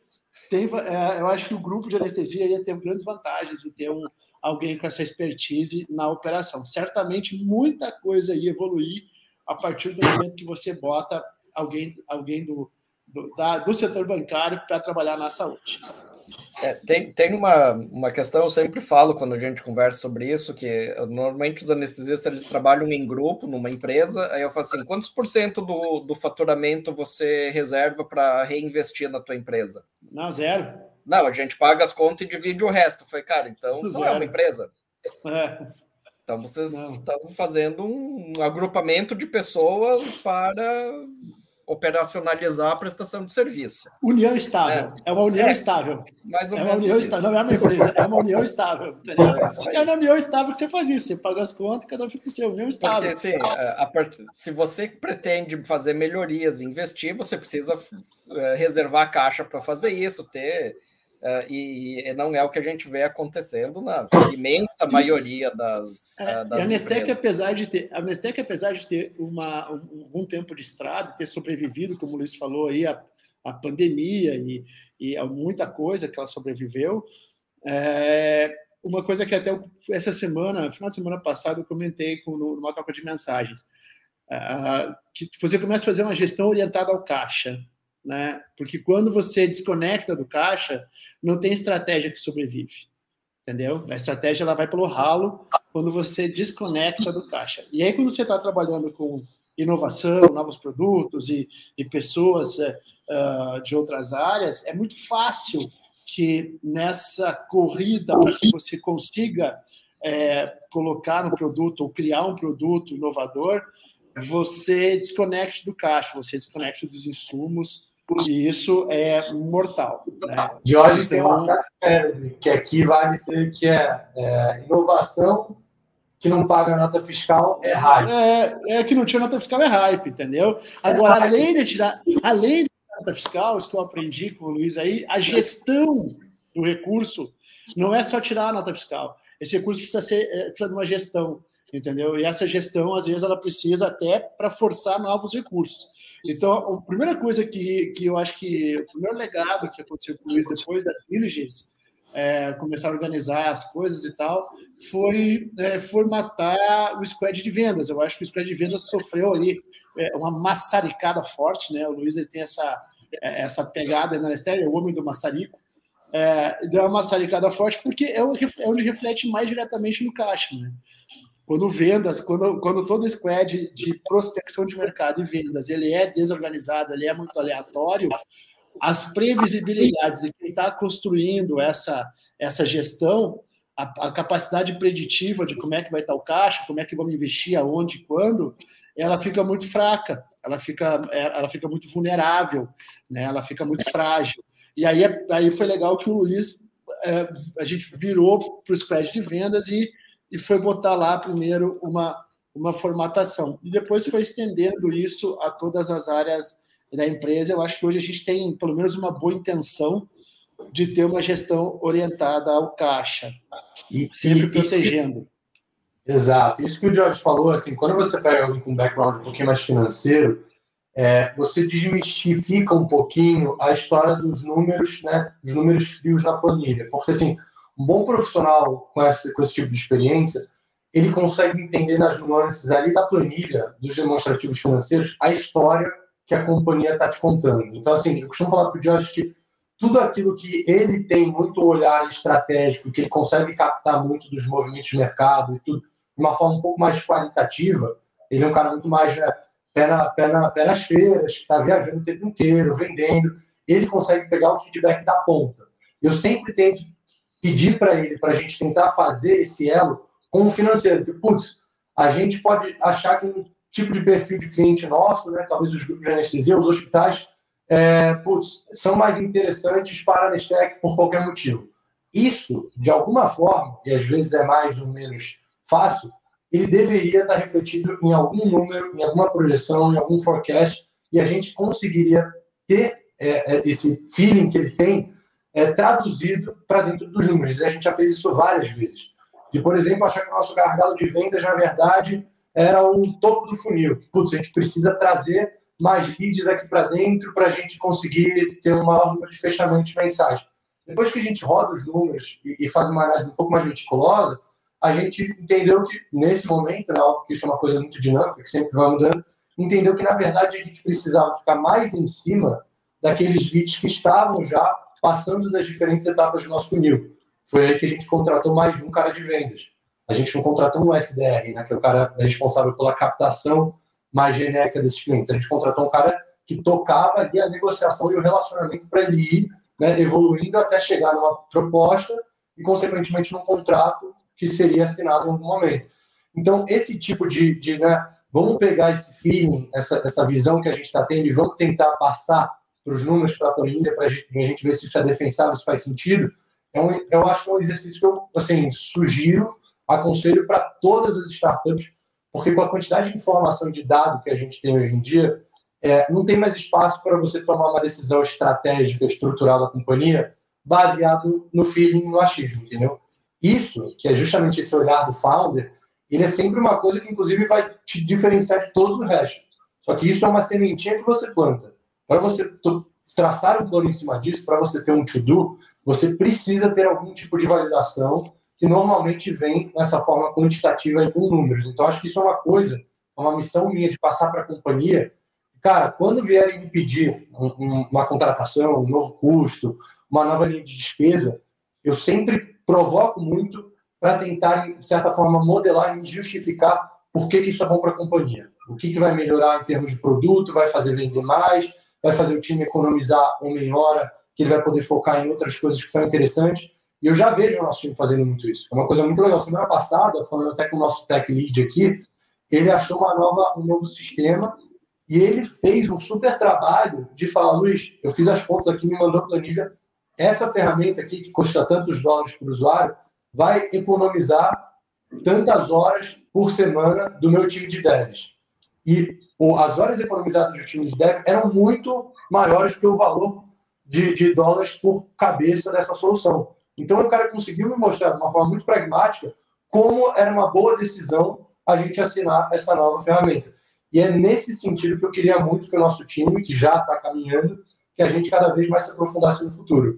tem, é, eu acho que o grupo de anestesia ia ter grandes vantagens em ter um, alguém com essa expertise na operação. Certamente muita coisa ia evoluir a partir do momento que você bota alguém, alguém do, do, da, do setor bancário para trabalhar na saúde. É, tem tem uma, uma questão, eu sempre falo quando a gente conversa sobre isso, que normalmente os anestesistas eles trabalham em grupo, numa empresa, aí eu falo assim, quantos por cento do, do faturamento você reserva para reinvestir na tua empresa? Não, zero. Não, a gente paga as contas e divide o resto. Foi, cara, então zero. não é uma empresa. É. Então vocês não. estão fazendo um agrupamento de pessoas para operacionalizar a prestação de serviço. União estável. É, é uma união é, estável. Mais ou é uma união isso. estável. Não é uma empresa, é uma união estável. [laughs] É, é na união estável que você faz isso. Você paga as contas e cada um fica com o seu. União estável. Porque, assim, a, a, se você pretende fazer melhorias e investir, você precisa é, reservar a caixa para fazer isso, ter Uh, e, e, não é o que a gente vê acontecendo na imensa maioria das, é, uh, das a Nestec, apesar de ter a Nestec, apesar de ter uma, um, um tempo de estrada, ter sobrevivido, como o Luiz falou aí, a, a pandemia e, e a muita coisa que ela sobreviveu, é, uma coisa que até essa semana, final de semana passada, eu comentei com, numa troca de mensagens, uh, que você começa a fazer uma gestão orientada ao caixa, né? Porque quando você desconecta do caixa, não tem estratégia que sobrevive, entendeu? A estratégia ela vai pelo ralo quando você desconecta do caixa. E aí quando você está trabalhando com inovação, novos produtos e, e pessoas uh, de outras áreas, é muito fácil que nessa corrida para que você consiga é, colocar um produto ou criar um produto inovador, você desconecte do caixa, você desconecte dos insumos, e isso é mortal. Né? De hoje então, tem uma frase célebre, que aqui vale ser que é, é, inovação que não paga nota fiscal é hype. É, é, que não tinha nota fiscal é hype, entendeu? Agora, é além de tirar, além da nota fiscal, isso que eu aprendi com o Luiz aí, a gestão do recurso não é só tirar a nota fiscal. Esse recurso precisa ser é, precisa de uma gestão, entendeu? E essa gestão, às vezes, ela precisa até para forçar novos recursos. Então, a primeira coisa que, que eu acho que o primeiro legado que aconteceu com o Luiz depois da Diligence é, começar a organizar as coisas e tal, foi é, formatar o squad de vendas. Eu acho que o squad de vendas sofreu ali é, uma maçaricada forte, né? O Luiz ele tem essa, é, essa pegada na Anestésia, o homem do maçarico. É, deu uma maçaricada forte porque é é onde reflete mais diretamente no caixa, né? Quando vendas, quando, quando todo squad de prospecção de mercado e vendas ele é desorganizado, ele é muito aleatório, as previsibilidades de quem está construindo essa, essa gestão, a, a, capacidade preditiva de como é que vai estar o caixa, como é que vamos investir, aonde, quando, ela fica muito fraca, ela fica, ela fica muito vulnerável, né? ela fica muito frágil. E aí, aí foi legal que o Luiz, é, a gente virou para o squad de vendas e e foi botar lá primeiro uma, uma formatação. E depois foi estendendo isso a todas as áreas da empresa. Eu acho que hoje a gente tem pelo menos uma boa intenção de ter uma gestão orientada ao caixa, e, sempre e, protegendo. Isso, exato. Isso que o Jorge falou, assim, quando você pega alguém com um background um pouquinho mais financeiro, é, você desmistifica um pouquinho a história dos números, né, dos números frios na planilha. Porque, assim, um bom profissional com esse, com esse tipo de experiência, ele consegue entender nas nuances ali da planilha dos demonstrativos financeiros a história que a companhia está te contando. Então, assim, eu costumo falar para o Josh que tudo aquilo que ele tem muito olhar estratégico, que ele consegue captar muito dos movimentos de mercado e tudo, de uma forma um pouco mais qualitativa, ele é um cara muito mais né, pé, na, pé, na, pé nas feiras, que está viajando o tempo inteiro, vendendo, ele consegue pegar o feedback da ponta. Eu sempre tento pedir para ele, para a gente tentar fazer esse elo com o financeiro. Porque, putz, a gente pode achar que um tipo de perfil de cliente nosso, né, talvez os grupos de anestesia, os hospitais, é, putz, são mais interessantes para a Nestec por qualquer motivo. Isso, de alguma forma, e às vezes é mais ou menos fácil, ele deveria estar refletido em algum número, em alguma projeção, em algum forecast, e a gente conseguiria ter é, é esse feeling que ele tem é, traduzido para dentro dos números. E a gente já fez isso várias vezes. De, por exemplo, achar que o nosso gargalo de vendas, na verdade, era o topo do funil. Putz, a gente precisa trazer mais leads aqui para dentro para a gente conseguir ter um maior número de fechamentos mensais. Depois que a gente roda os números e, e faz uma análise um pouco mais meticulosa, a gente entendeu que, nesse momento, né, óbvio que isso é uma coisa muito dinâmica, que sempre vai mudando, entendeu que, na verdade, a gente precisava ficar mais em cima daqueles leads que estavam já passando das diferentes etapas do nosso funil. Foi aí que a gente contratou mais um cara de vendas. A gente não contratou um SDR, né, que é o cara responsável pela captação mais genérica desses clientes. A gente contratou um cara que tocava ali a negociação e o relacionamento para ele ir né, evoluindo até chegar numa proposta e, consequentemente, num contrato que seria assinado em algum momento. Então, esse tipo de, de né, vamos pegar esse feeling, essa, essa visão que a gente está tendo e vamos tentar passar para os números, para a planilha, para a gente ver se isso é defensável, se faz sentido, é um, eu acho que é um exercício que eu assim, sugiro, aconselho para todas as startups, porque com a quantidade de informação de dado que a gente tem hoje em dia, é, não tem mais espaço para você tomar uma decisão estratégica, estrutural da companhia, baseado no feeling, no achismo, entendeu? Isso, que é justamente esse olhar do founder, ele é sempre uma coisa que, inclusive, vai te diferenciar de todos o resto. Só que isso é uma sementinha que você planta. Para você traçar um plano em cima disso, para você ter um to-do, você precisa ter algum tipo de validação que normalmente vem nessa forma quantitativa e com números. Então, acho que isso é uma coisa, uma missão minha de passar para a companhia. Cara, quando vierem me pedir uma contratação, um novo custo, uma nova linha de despesa, eu sempre provoco muito para tentar, de certa forma, modelar e justificar por que, que isso é bom para a companhia. O que, que vai melhorar em termos de produto, vai fazer vender mais, vai fazer o time economizar em hora, que ele vai poder focar em outras coisas que são interessantes. E eu já vejo o nosso time fazendo muito isso. É uma coisa muito legal. Semana passada, falando até com o nosso tech lead aqui, ele achou uma nova, um novo sistema e ele fez um super trabalho de falar, Luiz, eu fiz as contas aqui, me mandou a planilha. Essa ferramenta aqui, que custa tantos dólares para o usuário, vai economizar tantas horas por semana do meu time de devs. E as horas economizadas do time de dev eram muito maiores que o valor de, de dólares por cabeça dessa solução. Então o cara conseguiu me mostrar de uma forma muito pragmática como era uma boa decisão a gente assinar essa nova ferramenta. E é nesse sentido que eu queria muito que o nosso time, que já está caminhando, que a gente cada vez mais se aprofundasse no futuro.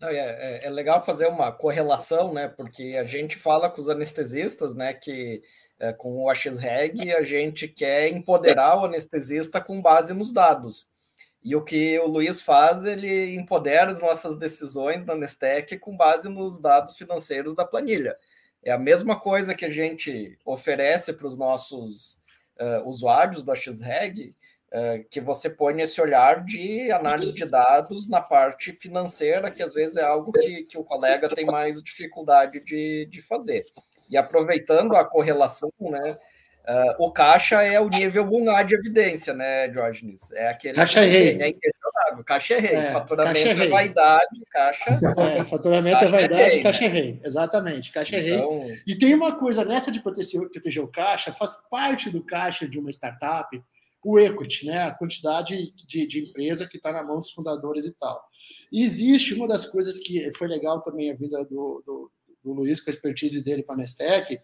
É, é, é, legal fazer uma correlação, né? Porque a gente fala com os anestesistas, né? Que é, com o AXREG a gente quer empoderar o anestesista com base nos dados. E o que o Luiz faz, ele empodera as nossas decisões da Nestec com base nos dados financeiros da planilha. É a mesma coisa que a gente oferece para os nossos uh, usuários do AXREG, uh, que você põe esse olhar de análise de dados na parte financeira, que às vezes é algo que, que o colega tem mais dificuldade de, de fazer. E aproveitando a correlação, né? Uh, o caixa é o nível 1A de evidência, né, Diógenes? É aquele caixa que rei. é inquestionável. Caixa é rei. É, faturamento caixa é, é vaidade, caixa. É, faturamento caixa é vaidade, é rei, caixa é né? é rei. Exatamente, caixa então... é rei. E tem uma coisa nessa de proteger, proteger o caixa, faz parte do caixa de uma startup o equity, né? a quantidade de, de empresa que está na mão dos fundadores e tal. E existe uma das coisas que foi legal também a vida do, do do Luiz com a expertise dele para a Nestec,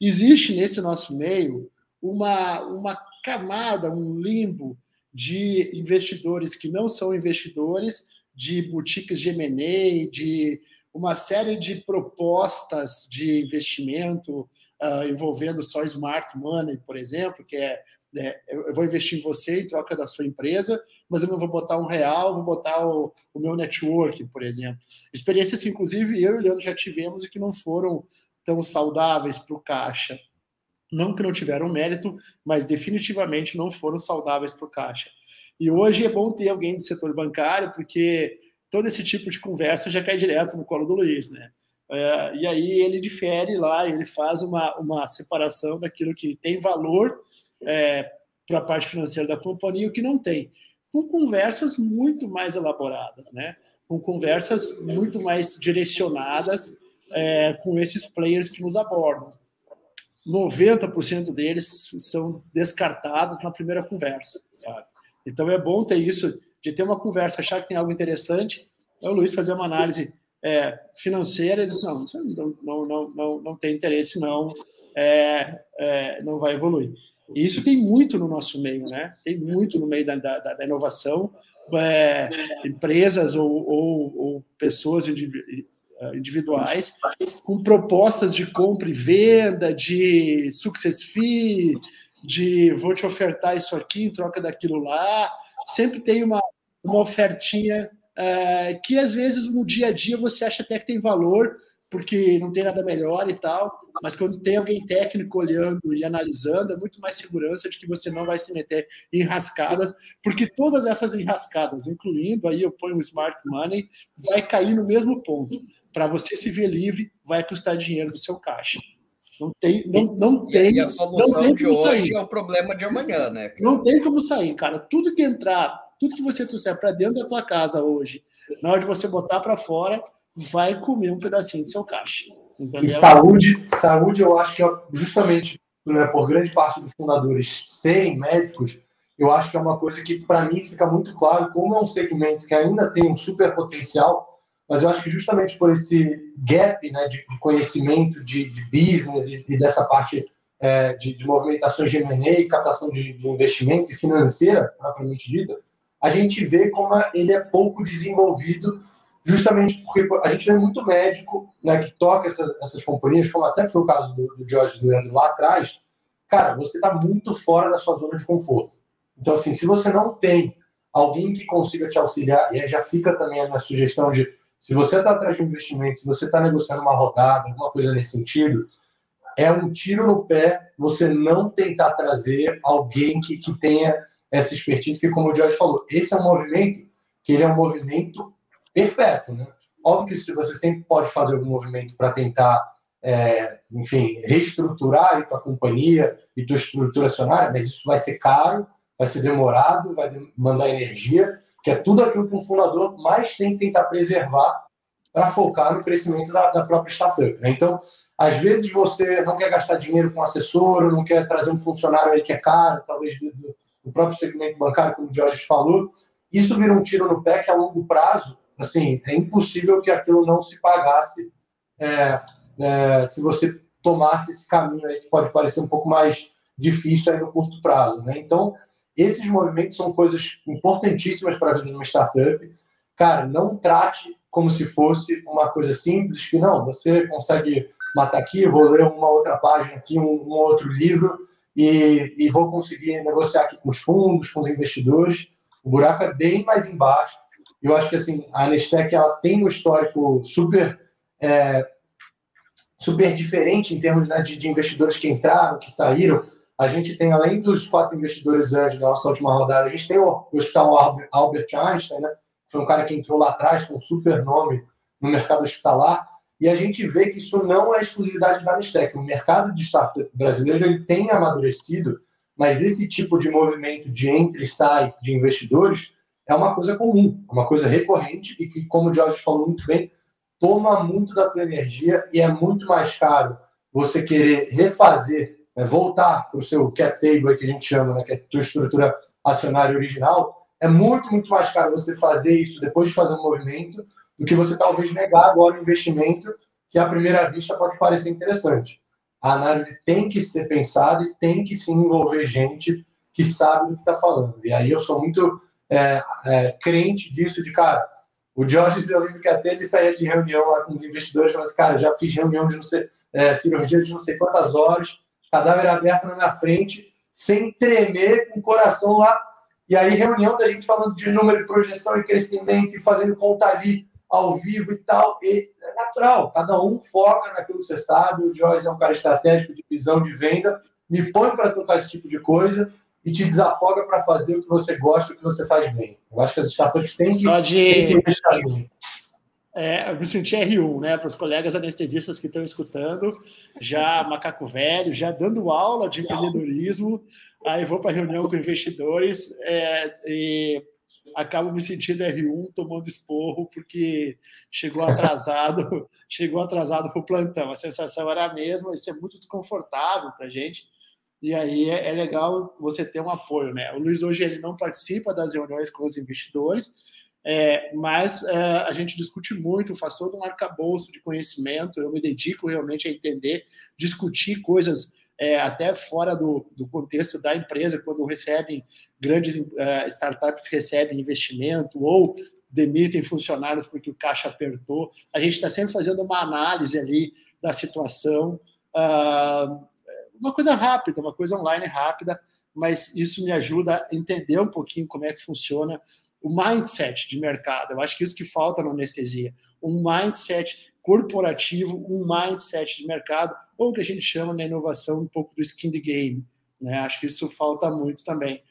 existe nesse nosso meio uma, uma camada, um limbo de investidores que não são investidores, de boutiques de M&A, de uma série de propostas de investimento uh, envolvendo só smart money, por exemplo, que é é, eu vou investir em você em troca da sua empresa, mas eu não vou botar um real, vou botar o, o meu network, por exemplo. Experiências que, inclusive, eu e o Leandro já tivemos e que não foram tão saudáveis para o caixa. Não que não tiveram mérito, mas definitivamente não foram saudáveis para o caixa. E hoje é bom ter alguém do setor bancário, porque todo esse tipo de conversa já cai direto no colo do Luiz, né? É, e aí ele difere lá, ele faz uma, uma separação daquilo que tem valor é, para a parte financeira da companhia, o que não tem. Com conversas muito mais elaboradas, né? com conversas muito mais direcionadas é, com esses players que nos abordam. 90% deles são descartados na primeira conversa, sabe? Então é bom ter isso, de ter uma conversa, achar que tem algo interessante, é o Luiz fazer uma análise é, financeira e dizer, não, não, não, não, não tem interesse, não, é, é, não vai evoluir. E isso tem muito no nosso meio, né? Tem muito no meio da, da, da inovação. É, empresas ou, ou, ou pessoas eh, individuais com propostas de compra e venda, de success fee, de vou te ofertar isso aqui em troca daquilo lá. Sempre tem uma, uma ofertinha é, que às vezes no dia a dia você acha até que tem valor, porque não tem nada melhor e tal, mas quando tem alguém técnico olhando e analisando, é muito mais segurança de que você não vai se meter em enrascadas, porque todas essas enrascadas, incluindo aí eu ponho o smart money, vai cair no mesmo ponto. Para você se ver livre, vai custar dinheiro do seu caixa. Não tem, não, não tem. E a solução de hoje sair. é o problema de amanhã, né? Cara? Não tem como sair, cara. Tudo que entrar, tudo que você trouxer para dentro da tua casa hoje, na hora de você botar para fora, vai comer um pedacinho do seu caixa. Entendeu? E saúde, saúde, eu acho que é justamente né, por grande parte dos fundadores serem médicos, eu acho que é uma coisa que, para mim, fica muito claro como é um segmento que ainda tem um super potencial, mas eu acho que justamente por esse gap né, de conhecimento de, de business e, e, dessa parte é, de, de, movimentações de M&A, captação de, de investimento e financeira, propriamente dita, a gente vê como ele é pouco desenvolvido justamente porque a gente vê muito médico né, que toca essa, essas companhias, como até foi o caso do, do George do Leandro lá atrás, cara, você está muito fora da sua zona de conforto. Então, assim, se você não tem alguém que consiga te auxiliar, e aí já fica também a minha sugestão de, se você está atrás de um investimento, se você está negociando uma rodada, alguma coisa nesse sentido, é um tiro no pé você não tentar trazer alguém que, que tenha essa expertise, que como o Jorge falou, esse é um movimento que ele é um movimento perpétuo, né? Óbvio que você sempre pode fazer algum movimento para tentar, é, enfim, reestruturar a tua companhia e tua estrutura acionária, mas isso vai ser caro, vai ser demorado, vai demandar energia, que é tudo aquilo que um fundador mais tem que tentar preservar para focar no crescimento da, da própria startup. Né? Então, às vezes você não quer gastar dinheiro com assessor, não quer trazer um funcionário aí que é caro, talvez do, do próprio segmento bancário, como o Jorge falou, isso vira um tiro no pé que a longo prazo assim, é impossível que aquilo não se pagasse é, é, se você tomasse esse caminho aí que pode parecer um pouco mais difícil aí no curto prazo, né? Então, esses movimentos são coisas importantíssimas para a vida de uma startup. Cara, não trate como se fosse uma coisa simples, que não, você consegue matar aqui, vou ler uma outra página aqui, um, um outro livro, e, e, vou conseguir negociar aqui com os fundos, com os investidores. O buraco é bem mais embaixo. Eu acho que assim a Nestec ela tem um histórico super é, super diferente em termos né, de, de, investidores que entraram, que saíram. A gente tem, além dos quatro investidores anjos da nossa última rodada, a gente tem o, o Hospital Albert Einstein, né? Foi um cara que entrou lá atrás com um super nome no mercado hospitalar. E a gente vê que isso não é exclusividade da Nestec. O mercado de startup brasileiro ele tem amadurecido, mas esse tipo de movimento de entra e sai de investidores é uma coisa comum, uma coisa recorrente e que, como o Jorge falou muito bem, toma muito da tua energia e é muito mais caro você querer refazer, né, voltar para o seu cap table que a gente chama, né, que é a tua estrutura acionária original, é muito, muito mais caro você fazer isso depois de fazer um movimento do que você talvez negar agora o investimento que à primeira vista pode parecer interessante. A análise tem que ser pensada e tem que se envolver gente que sabe do que está falando. E aí eu sou muito é, é, crente disso, de cara, o Jorge, eu lembro que até ele saía de reunião lá com os investidores, mas, cara, já fiz reunião de não sei, é, cirurgia de não sei quantas horas, cadáver aberto na minha frente, sem tremer, com o coração lá. E aí, reunião da gente falando de número de projeção e crescimento e fazendo conta ali ao vivo e tal. E é natural, cada um foca naquilo que você sabe. O Jorge é um cara estratégico de visão de venda, me põe para tocar esse tipo de coisa e te desafoga para fazer o que você gosta, o que você faz bem. Eu acho que as startups têm que, Só de... que é, eu me senti R1, né? Para os colegas anestesistas que estão escutando, já macaco velho, já dando aula de empreendedorismo, aí vou para reunião com investidores é, e acabo me sentindo R1 tomando esporro porque chegou atrasado, [laughs] chegou atrasado para o plantão. A sensação era a mesma, isso é muito desconfortável para a gente e aí é, é, legal você ter um apoio, né? O Luiz hoje ele não participa das reuniões com os investidores, é, mas é, a gente discute muito, faz todo um arcabouço de conhecimento. Eu me dedico realmente a entender, discutir coisas é, até fora do, do, contexto da empresa, quando recebem grandes uh, startups recebem investimento ou demitem funcionários porque o caixa apertou. A gente está sempre fazendo uma análise ali da situação. Uh, uma coisa rápida, uma coisa online rápida, mas isso me ajuda a entender um pouquinho como é que funciona o mindset de mercado. Eu acho que isso que falta na anestesia, um mindset corporativo, um mindset de mercado, ou o que a gente chama na inovação um pouco do skin the game. Né? Acho que isso falta muito também.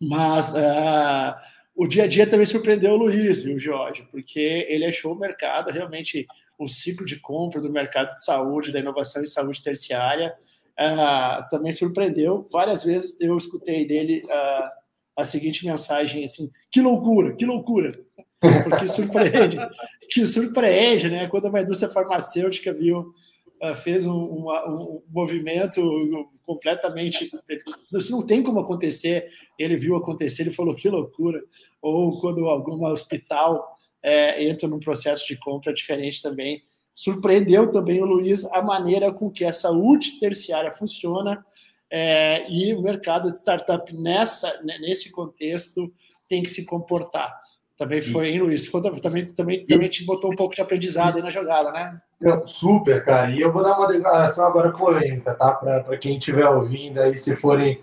Mas uh, o dia a dia também surpreendeu o Luiz, viu, Jorge? Porque ele achou o mercado realmente o ciclo de compra do mercado de saúde, da inovação em saúde terciária, também surpreendeu. Várias vezes eu escutei dele uh, a seguinte mensagem assim: que loucura, que loucura! Porque surpreende, [laughs] que surpreende, né? Quando uma indústria farmacêutica viu, uh, fez um, um, um, movimento completamente. Isso não tem como acontecer. Ele viu acontecer, ele falou que loucura. Ou quando algum hospital é, entra num processo de compra diferente também surpreendeu também o Luiz a maneira com que a saúde terciária funciona é, e o mercado de startup nessa, nesse contexto tem que se comportar. Também foi, hein, Luiz? Também, também, também te botou um pouco de aprendizado aí na jogada, né? super, cara. E eu vou dar uma declaração agora polêmica, tá? Para quem estiver ouvindo aí, se forem.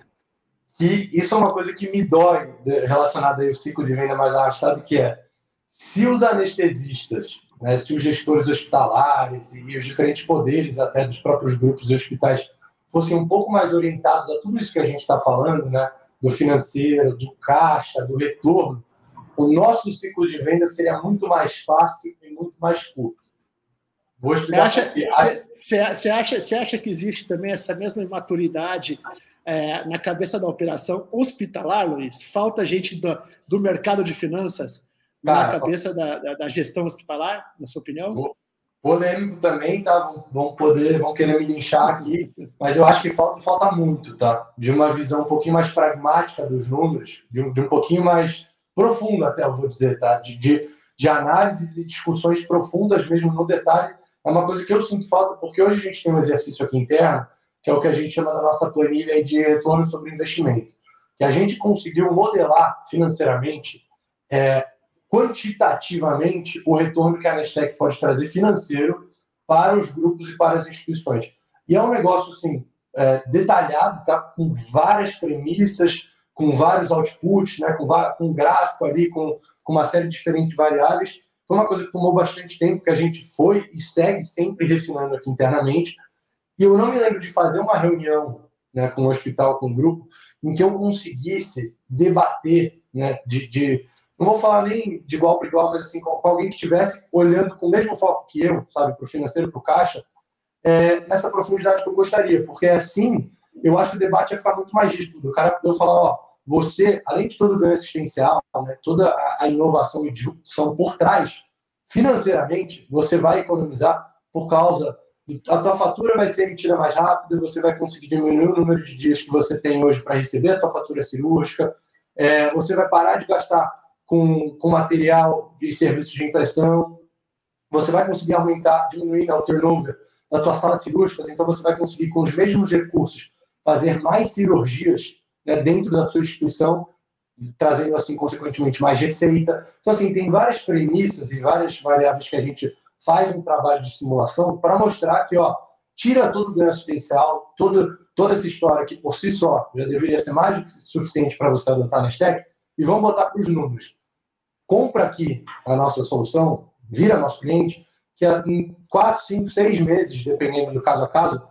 Que isso é uma coisa que me dói relacionada ao ciclo de venda mais arrastado, que é se os anestesistas né, se os gestores hospitalares e os diferentes poderes até dos próprios grupos e hospitais fossem um pouco mais orientados a tudo isso que a gente está falando, né, do financeiro, do caixa, do retorno, o nosso ciclo de venda seria muito mais fácil e muito mais curto. Vou explicar. Você acha, você, acha, você acha que existe também essa mesma imaturidade é, na cabeça da operação hospitalar, Luiz? Falta gente do, do mercado de finanças Cara, na cabeça da, da, da, gestão hospitalar, na sua opinião? Polêmico também, tá? Vão poder, vão querer me linchar aqui, mas eu acho que falta, falta muito, tá? De uma visão um pouquinho mais pragmática dos números, de um, de um pouquinho mais profunda, até eu vou dizer, tá? De, de, de análises e discussões profundas mesmo no detalhe. É uma coisa que eu sinto falta, porque hoje a gente tem um exercício aqui interno, que é o que a gente chama da nossa planilha de retorno sobre investimento. Que a gente conseguiu modelar financeiramente é, quantitativamente o retorno que a Nestec pode trazer financeiro para os grupos e para as instituições. E é um negócio assim, é, detalhado, tá? com várias premissas, com vários outputs, né? com, com um gráfico ali, com, com uma série de diferentes variáveis. Foi uma coisa que tomou bastante tempo, que a gente foi e segue sempre refinando aqui internamente. E eu não me lembro de fazer uma reunião né, com o hospital, com o grupo, em que eu conseguisse debater, né, de, de não vou falar nem de igual para igual, mas assim, com, alguém que estivesse olhando com o mesmo foco que eu, sabe, para o financeiro, para o caixa, é, nessa profundidade que eu gostaria, porque assim, eu acho que o debate ia ficar muito mais rígido. O cara poder falar, ó, você, além de todo o ganho assistencial, né, toda a, inovação e disrupção por trás, financeiramente, você vai economizar por causa a tua fatura vai ser emitida mais rápido, você vai conseguir diminuir o número de dias que você tem hoje para receber a tua fatura cirúrgica, é, você vai parar de gastar com, com material e serviços de impressão, você vai conseguir aumentar, diminuir né, o turnover da tua sala cirúrgica, então você vai conseguir, com os mesmos recursos, fazer mais cirurgias né, dentro da sua instituição, trazendo, assim, consequentemente, mais receita. Então, assim, tem várias premissas e várias variáveis que a gente faz um trabalho de simulação para mostrar que, ó, tira todo o ganho assistencial, toda, toda essa história que por si só já deveria ser mais do que suficiente para você adotar na Stack, e vamos botar para os números. Compra aqui a nossa solução, vira nosso cliente, que em 4, 5, 6 meses, dependendo do caso a caso,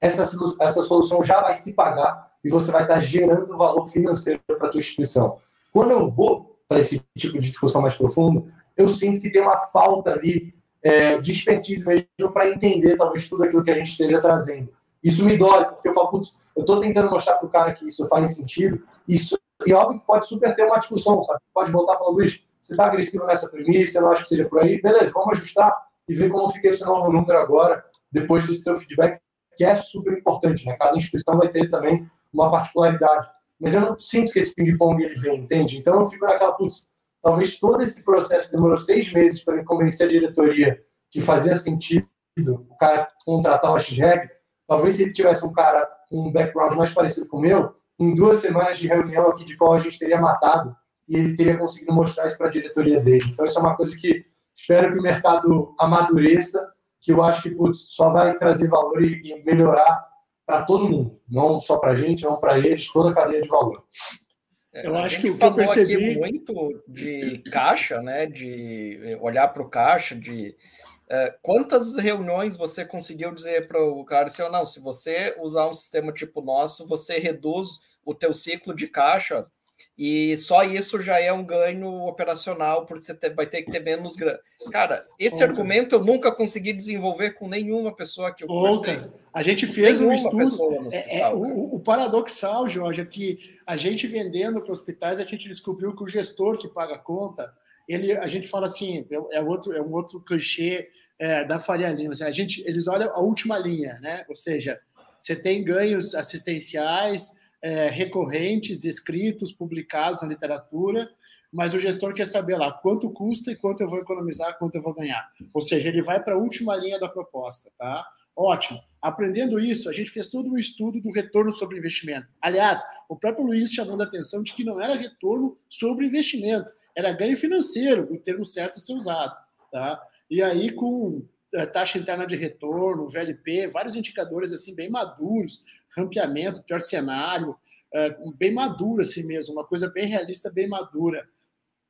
essa, essa solução já vai se pagar e você vai estar gerando valor financeiro para a tua instituição. Quando eu vou para esse tipo de discussão mais profunda, eu sinto que tem uma falta ali é, de expertise mesmo para entender talvez tudo aquilo que a gente esteja trazendo. Isso me dói, porque eu falo, putz, eu estou tentando mostrar para o cara que isso faz sentido, isso, e óbvio que pode super ter uma discussão, sabe? Pode voltar falando, Luiz, você está agressivo nessa premissa, eu não acho que seja por aí, beleza, vamos ajustar e ver como fica esse novo número agora, depois desse seu feedback, que é super importante, né? Cada instituição vai ter também uma particularidade. Mas eu não sinto que esse ping-pong ele vem, entende? Então eu fico naquela, putz, Talvez todo esse processo demorou seis meses para convencer a diretoria que fazia sentido o cara contratar o XREG. Talvez se ele tivesse um cara com um background mais parecido com o meu, em duas semanas de reunião aqui de qual a gente teria matado e ele teria conseguido mostrar isso para a diretoria dele. Então, isso é uma coisa que espero que o mercado amadureça, que eu acho que putz, só vai trazer valor e, e melhorar para todo mundo, não só para a gente, não para eles, toda a cadeia de valor. É, eu acho que o que eu percebi aqui muito de caixa, né? De olhar para o caixa, de é, quantas reuniões você conseguiu dizer para o cara assim, ou não, se você usar um sistema tipo nosso, você reduz o teu ciclo de caixa e só isso já é um ganho operacional, porque você vai ter que ter menos grana. Cara, esse argumento eu nunca consegui desenvolver com nenhuma pessoa que eu conversei. A gente fez nenhuma um estudo. É, é, o, o, paradoxal, Jorge, é que a gente vendendo para hospitais, a gente descobriu que o gestor que paga a conta, ele, a gente fala assim, é, é outro, é um outro clichê é, da Faria Lima. Assim, a gente, eles olham a última linha, né? Ou seja, você tem ganhos assistenciais é, recorrentes, escritos, publicados na literatura, mas o gestor quer saber lá quanto custa e quanto eu vou economizar, quanto eu vou ganhar. Ou seja, ele vai para a última linha da proposta, tá? Ótimo. Aprendendo isso, a gente fez todo um estudo do retorno sobre investimento. Aliás, o próprio Luiz chamando a atenção de que não era retorno sobre investimento, era ganho financeiro, o termo certo a ser usado, tá? E aí, com é, taxa interna de retorno, VLP, vários indicadores assim bem maduros, rampeamento, pior cenário, é, bem maduro assim mesmo, uma coisa bem realista, bem madura.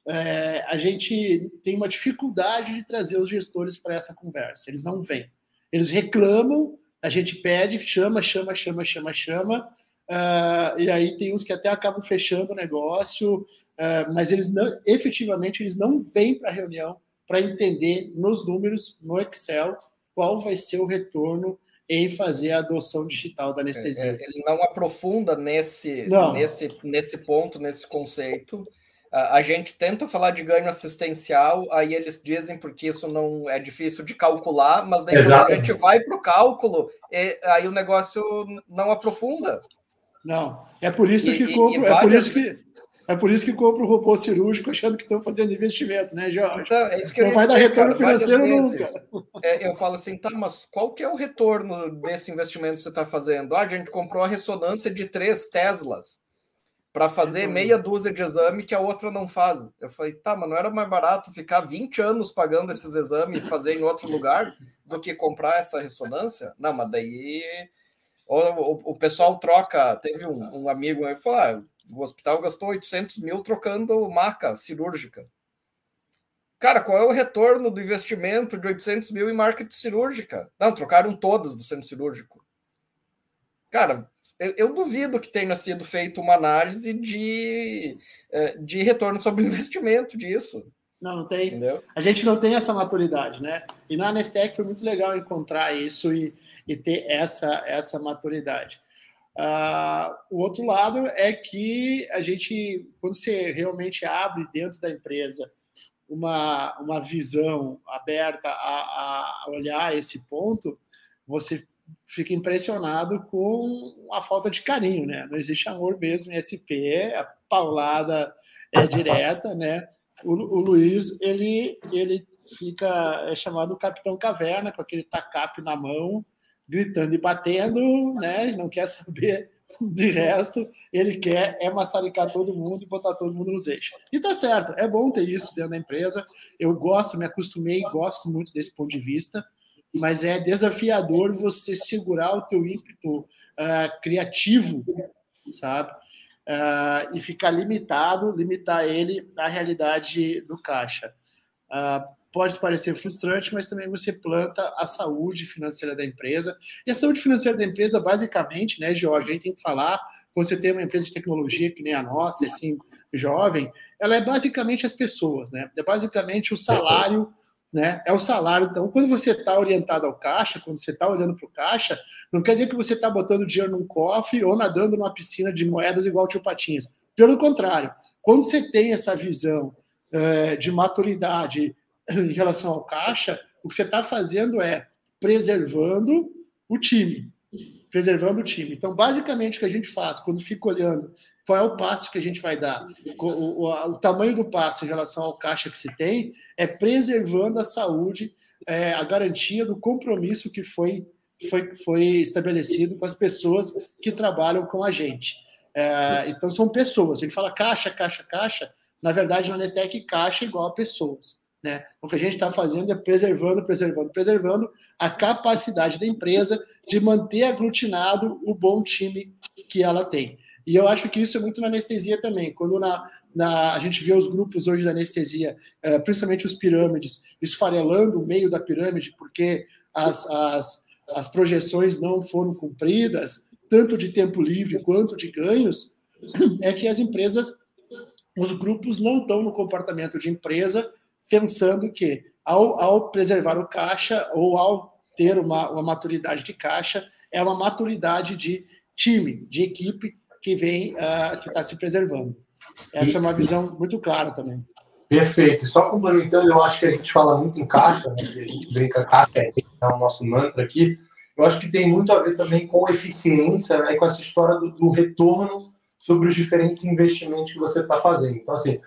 É, a gente tem uma dificuldade de trazer os gestores para essa conversa. Eles não vêm. Eles reclamam, a gente pede, chama, chama, chama, chama, chama, uh, e aí tem uns que até acabam fechando o negócio, uh, mas eles não, efetivamente, eles não vêm para a reunião para entender nos números, no Excel, qual vai ser o retorno em fazer a adoção digital da anestesia. É, é, ele não aprofunda nesse, não. nesse, nesse ponto, nesse conceito. A gente tenta falar de ganho assistencial, aí eles dizem porque isso não é difícil de calcular, mas daí a gente vai para o cálculo, aí o negócio não aprofunda. Não, é por isso que e, compro, e várias... é por isso que é por isso que compra o robô cirúrgico achando que estão fazendo investimento, né, Jorge? Então, é isso que não vai dizer, dar retorno cara, financeiro nunca. É, eu falo assim, tá, mas qual que é o retorno desse investimento que você está fazendo? Ah, a gente comprou a ressonância de três Teslas. para fazer meia dúzia de exame que a outra não faz. Eu falei, tá, mas não era mais barato ficar 20 anos pagando esses exames e fazer em outro lugar do que comprar essa ressonância? Não, mas daí o, o, o pessoal troca. Teve um, um amigo aí que falou: ah, o hospital gastou 800 mil trocando maca cirúrgica. Cara, qual é o retorno do investimento de 800 mil em marketing cirúrgica? Não, trocaram todas do centro cirúrgico. Cara, eu, eu, duvido que tenha sido feita uma análise de, é, de retorno sobre [laughs] investimento disso. Não, não tem. Entendeu? A gente não tem essa maturidade, né? E na Anestec foi muito legal encontrar isso e, e ter essa, essa maturidade. Uh, o outro lado é que a gente, quando você realmente abre dentro da empresa uma, uma visão aberta a, a olhar esse ponto, você fica impressionado com a falta de carinho, né? Não existe amor mesmo em SP, a paulada é direta, né? O, o Luiz, ele, ele fica é chamado Capitão Caverna, com aquele tacape na mão, gritando e batendo, né? Não quer saber de resto, ele quer é massaricar todo mundo e botar todo mundo nos eixos. E tá certo, é bom ter isso dentro da empresa. Eu gosto, me acostumei, gosto muito desse ponto de vista, mas é desafiador você segurar o teu ímpeto uh, criativo, sabe? Uh, e ficar limitado, limitar ele à realidade do caixa. Uh, pode parecer frustrante, mas também você planta a saúde financeira da empresa. E a saúde financeira da empresa, basicamente, né, Jorge, a gente tem que falar, quando você tem uma empresa de tecnologia que nem a nossa, assim, jovem, ela é basicamente as pessoas, né? É basicamente o salário, né? É o salário. Então, quando você está orientado ao caixa, quando você está olhando para o caixa, não quer dizer que você está botando dinheiro num cofre ou nadando numa piscina de moedas igual o tio Patinhas. Pelo contrário, quando você tem essa visão é, de maturidade, em relação ao caixa, o que você está fazendo é preservando o time. Preservando o time. Então, basicamente, o que a gente faz quando fica olhando qual é o passo que a gente vai dar, o, o, o tamanho do passo em relação ao caixa que se tem, é preservando a saúde, é, a garantia do compromisso que foi, foi, foi estabelecido com as pessoas que trabalham com a gente. É, então, são pessoas. Gente fala caixa, caixa, caixa. Na verdade, na Nestec, caixa é igual a pessoas. Né? O que a gente está fazendo é preservando, preservando, preservando a capacidade da empresa de manter aglutinado o bom time que ela tem. E eu acho que isso é muito na anestesia também. Quando na, na, a gente vê os grupos hoje da anestesia, é, principalmente os pirâmides, esfarelando o meio da pirâmide, porque as, as, as projeções não foram cumpridas, tanto de tempo livre quanto de ganhos, é que as empresas, os grupos não estão no comportamento de empresa pensando que ao, ao preservar o caixa ou ao ter uma, uma maturidade de caixa, é uma maturidade de time, de equipe que vem, uh, que está se preservando. Essa e, é uma visão muito clara também. Perfeito. Só complementando, eu acho que a gente fala muito em caixa, né, a gente brinca caixa, é o nosso mantra aqui. Eu acho que tem muito a ver também com eficiência né, com essa história do, do retorno sobre os diferentes investimentos que você está fazendo. Então, assim,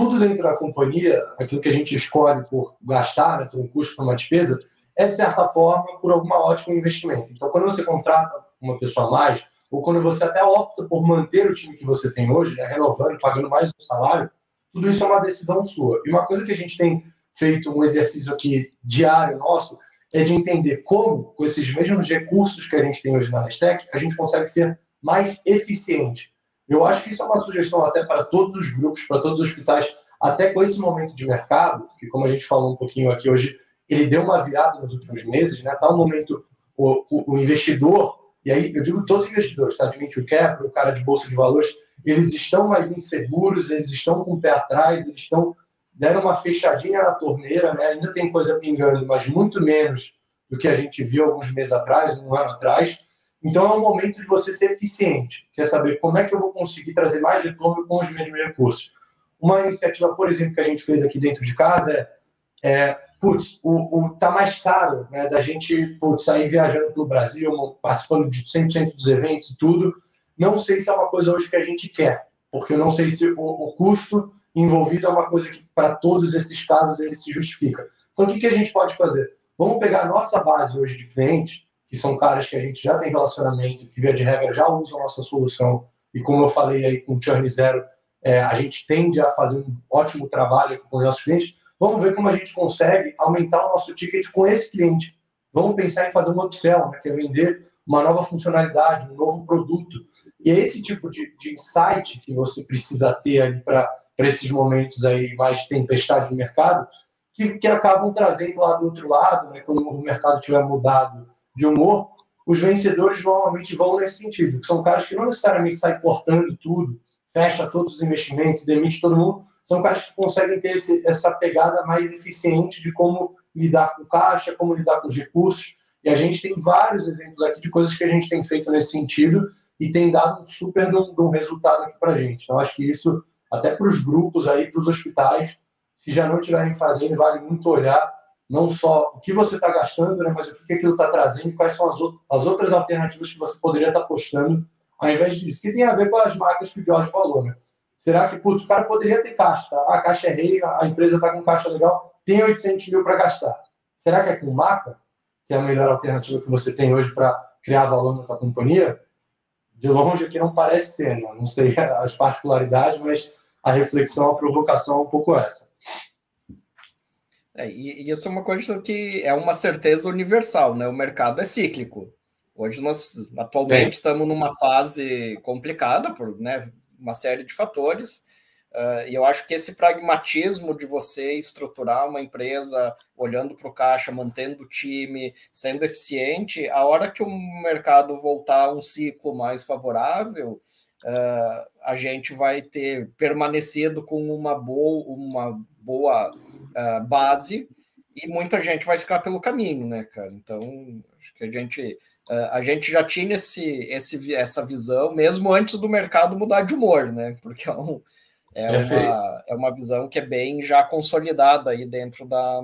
tudo dentro da companhia, aquilo que a gente escolhe por gastar, né, por um custo, por uma despesa, é, de certa forma, por algum ótimo investimento. Então, quando você contrata uma pessoa a mais, ou quando você até opta por manter o time que você tem hoje, né, renovando, pagando mais o salário, tudo isso é uma decisão sua. E uma coisa que a gente tem feito um exercício aqui diário nosso é de entender como, com esses mesmos recursos que a gente tem hoje na Nestec, a gente consegue ser mais eficiente. Eu acho que isso é uma sugestão até para todos os grupos, para todos os hospitais, até com esse momento de mercado, que como a gente falou um pouquinho aqui hoje, ele deu uma virada nos últimos meses, né? Tá um momento o, o, o investidor, e aí eu digo todos os investidores, tá? De cap, o cara de bolsa de valores, eles estão mais inseguros, eles estão com o pé atrás, eles estão deram uma fechadinha na torneira, né? Ainda tem coisa pingando, mas muito menos do que a gente viu alguns meses atrás, um ano atrás. Então é um momento de você ser eficiente. Quer saber como é que eu vou conseguir trazer mais retorno com os mesmos recursos? Uma iniciativa, por exemplo, que a gente fez aqui dentro de casa é, é putz, o, o, tá mais caro né, da gente putz, sair viajando pelo Brasil, participando de 100% dos eventos e tudo. Não sei se é uma coisa hoje que a gente quer, porque eu não sei se o, o custo envolvido é uma coisa que, para todos esses casos, ele se justifica. Então, o que, que a gente pode fazer? Vamos pegar a nossa base hoje de clientes, que são caras que a gente já tem relacionamento, que via de regra já usam a nossa solução e como eu falei aí com o Churn Zero, é, a gente tende a fazer um ótimo trabalho com os nossos clientes. Vamos ver como a gente consegue aumentar o nosso ticket com esse cliente. Vamos pensar em fazer um upsell, né, que é vender uma nova funcionalidade, um novo produto. E é esse tipo de, de insight que você precisa ter ali para esses momentos aí mais de tempestade no mercado, que, que acabam trazendo lá do outro lado, né, quando o mercado tiver mudado de humor, os vencedores normalmente vão nesse sentido, são caras que não necessariamente saem cortando tudo, fecha todos os investimentos, demite todo mundo, são caras que conseguem ter esse, essa pegada mais eficiente de como lidar com caixa, como lidar com os recursos. E a gente tem vários exemplos aqui de coisas que a gente tem feito nesse sentido e tem dado um super de um resultado aqui para a gente. Então, acho que isso, até para os grupos aí, para os hospitais, se já não estiverem fazendo, vale muito olhar não só o que você está gastando, né, mas o que aquilo está trazendo, quais são as, as outras alternativas que você poderia estar tá postando ao invés disso. Que tem a ver com as marcas que o Jorge falou, né? Será que, putz, o cara poderia ter caixa, tá? A caixa é rei, a empresa está com caixa legal, tem 800 mil para gastar. Será que é com marca, que é a melhor alternativa que você tem hoje para criar valor na sua companhia? De longe aqui não parece ser, né? não sei [laughs] as particularidades, mas a reflexão, a provocação é um pouco essa. É, e, e isso é uma coisa que é uma certeza universal, né? O mercado é cíclico. Hoje nós atualmente estamos numa fase complicada por né, uma série de fatores. Uh, e eu acho que esse pragmatismo de você estruturar uma empresa olhando para o caixa, mantendo o time, sendo eficiente, a hora que o mercado voltar a um ciclo mais favorável, uh, a gente vai ter permanecido com uma boa, uma boa uh, base e muita gente vai ficar pelo caminho, né, cara? Então, acho que a gente a gente já tinha esse, esse, essa visão mesmo antes do mercado mudar de humor, né? Porque é, um, é, uma, é uma visão que é bem já consolidada aí dentro da,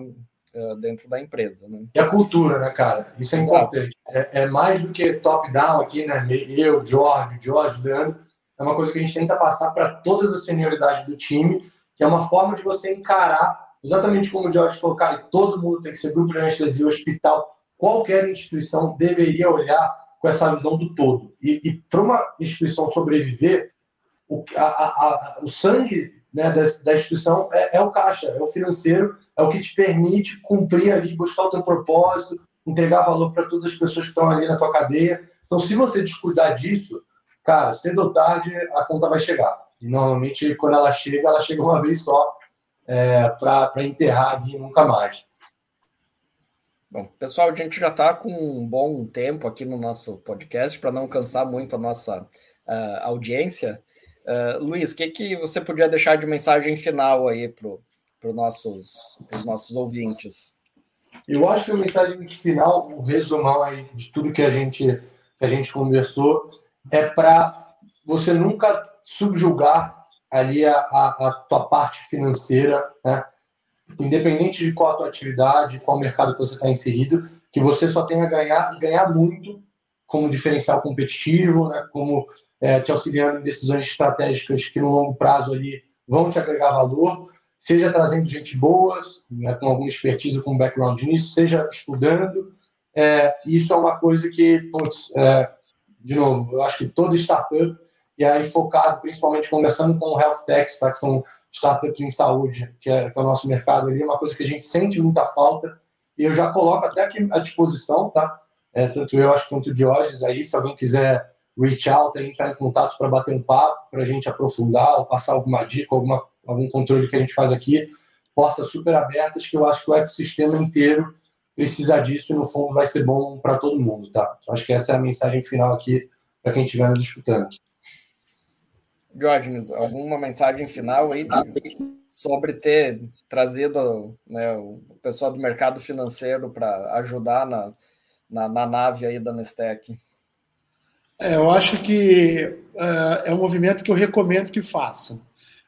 dentro da empresa. Né? E a cultura, né, cara? Isso é Exato. importante. É, é, mais do que top-down aqui, né? Eu, Jorge, Jorge, Leandro. É uma coisa que a gente tenta passar para todas as senioridades do time, que é uma forma de você encarar, exatamente como o Jorge falou, cara, todo mundo tem que ser grupo de anestesia, hospital, qualquer instituição deveria olhar com essa visão do todo. E, e para uma instituição sobreviver, o, a, a, o sangue né, da, da, instituição é, é, o caixa, é o financeiro, é o que te permite cumprir ali, buscar o teu propósito, entregar valor para todas as pessoas que estão ali na tua cadeia. Então, se você descuidar disso, cara, cedo ou tarde a conta vai chegar. E normalmente, quando ela chega, ela chega uma vez só é, para enterrar e nunca mais. Bom, pessoal, a gente já está com um bom tempo aqui no nosso podcast para não cansar muito a nossa uh, audiência. Uh, Luiz, o que, que você podia deixar de mensagem final aí para os nossos, nossos ouvintes? Eu acho que a mensagem final, o resumão aí de tudo que a gente, que a gente conversou, é para você nunca subjugar ali a, a, a tua parte financeira, né? independente de qual a tua atividade, qual mercado que você está inserido, que você só tenha ganhar ganhar muito como diferencial competitivo, né, como é, te auxiliando em decisões estratégicas que no longo prazo ali vão te agregar valor, seja trazendo gente boa, né, com alguma expertise, com background nisso, seja estudando. É, isso é uma coisa que, putz, é, de novo, eu acho que toda startup, e aí focado principalmente conversando com health techs, tá, que são startups em saúde, que é, que é o nosso mercado ali, é uma coisa que a gente sente muita falta, e eu já coloco até aqui à disposição, tá? É, tanto eu acho quanto o Diógenes aí, se alguém quiser reach out, entrar em contato para bater um papo, para a gente aprofundar, ou passar alguma dica, alguma, algum controle que a gente faz aqui, portas super abertas, que eu acho que o ecossistema inteiro precisa disso e no fundo vai ser bom para todo mundo, tá? Acho que essa é a mensagem final aqui para quem estiver nos escutando. Diógenes, alguma mensagem final aí sobre ter trazido né, o pessoal do mercado financeiro para ajudar na, na, na, nave aí da Nestec? É, eu acho que uh, é um movimento que eu recomendo que façam.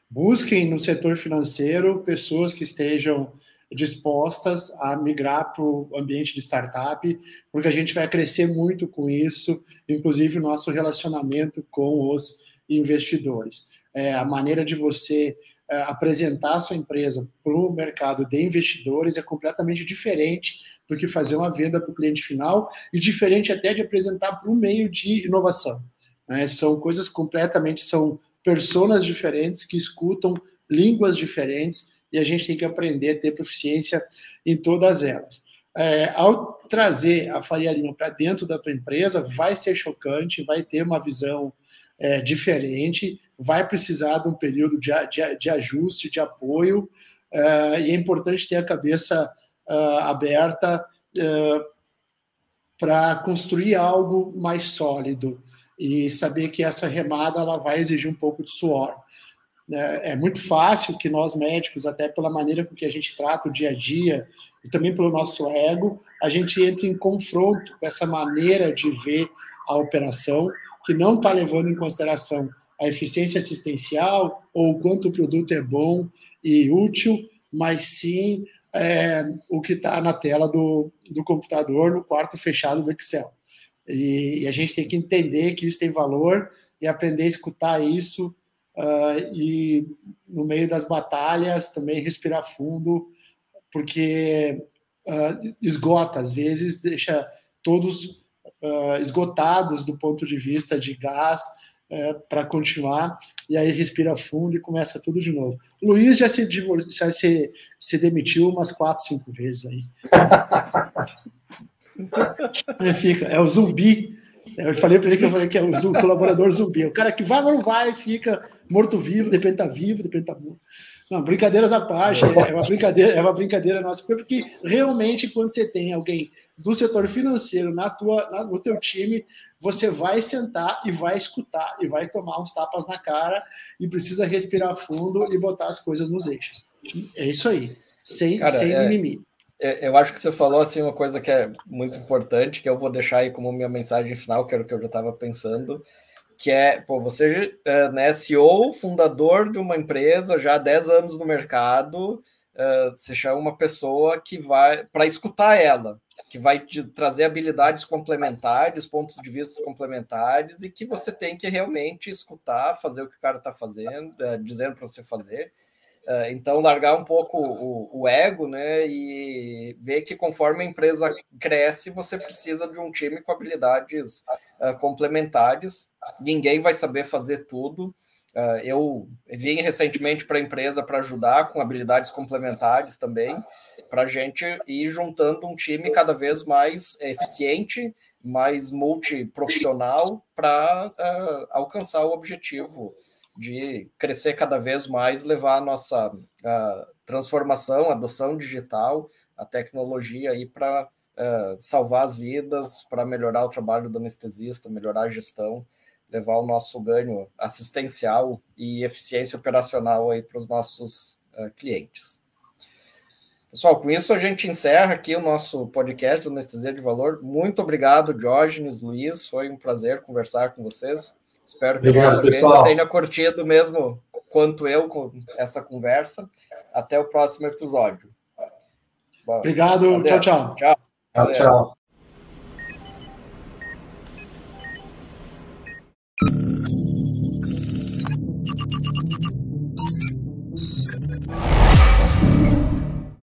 Busquem no setor financeiro pessoas que estejam dispostas a migrar para o ambiente de startup, porque a gente vai crescer muito com isso, inclusive o nosso relacionamento com os investidores. É, a maneira de você é, apresentar a sua empresa para o mercado de investidores é completamente diferente do que fazer uma venda para o cliente final e diferente até de apresentar para o meio de inovação. Né? São coisas completamente, são personas diferentes que escutam línguas diferentes e a gente tem que aprender a ter proficiência em todas elas. É, ao trazer a Faria Lima para dentro da tua empresa, vai ser chocante, vai ter uma visão é, diferente, vai precisar de um período de, de, de ajuste, de apoio, é, e é importante ter a cabeça uh, aberta uh, para construir algo mais sólido e saber que essa remada ela vai exigir um pouco de suor. É, é muito fácil que nós médicos, até pela maneira com que a gente trata o dia a dia e também pelo nosso ego, a gente entre em confronto com essa maneira de ver a operação que não está levando em consideração a eficiência assistencial ou o quanto o produto é bom e útil, mas sim é, o que está na tela do, do computador no quarto fechado do Excel. E, e, a gente tem que entender que isso tem valor e aprender a escutar isso uh, e no meio das batalhas também respirar fundo, porque uh, esgota às vezes, deixa todos uh, esgotados do ponto de vista de gás, é, para continuar, e aí respira fundo e começa tudo de novo. O Luiz já se, já se, se demitiu umas quatro, cinco vezes aí. [laughs] aí fica, é o zumbi. Eu falei para ele que eu falei que é o zumbi, colaborador zumbi. O cara que vai, mas não vai, fica morto-vivo, depende tá vivo, depende tá morto. Não, brincadeiras à parte, é uma brincadeira, é uma brincadeira nossa, porque realmente quando você tem alguém do setor financeiro na tua, na, no teu time, você vai sentar e vai escutar e vai tomar uns tapas na cara e precisa respirar fundo e botar as coisas nos eixos. É isso aí, sem, cara, sem é, mimimi. É, eu acho que você falou assim uma coisa que é muito importante, que eu vou deixar aí como minha mensagem final, que era o que eu já estava pensando que é, pô, você é né, CEO, fundador de uma empresa, já há 10 anos no mercado, uh, você chama uma pessoa que vai para escutar ela, que vai te trazer habilidades complementares, pontos de vista complementares, e que você tem que realmente escutar, fazer o que o cara está fazendo, uh, dizendo para você fazer. Então, largar um pouco o, o, ego, né? E ver que conforme a empresa cresce, você precisa de um time com habilidades complementares ninguém vai saber fazer tudo. Uh, eu vim recentemente para a empresa para ajudar com habilidades complementares também, para a gente ir juntando um time cada vez mais eficiente, mais multiprofissional, para uh, alcançar o objetivo de crescer cada vez mais, levar a nossa uh, transformação, adoção digital, a tecnologia aí para salvar as vidas, para melhorar o trabalho do anestesista, melhorar a gestão levar o nosso ganho assistencial e eficiência operacional aí para os nossos uh, clientes. Pessoal, com isso a gente encerra aqui o nosso podcast do Anestesia de Valor. Muito obrigado, Diógenes, Luiz. Foi um prazer conversar com vocês. Espero que Obrigado, você tenha curtido mesmo quanto eu com essa conversa. Até o próximo episódio. Bom, Obrigado. Tchau, tchau. Tchau, tchau. tchau.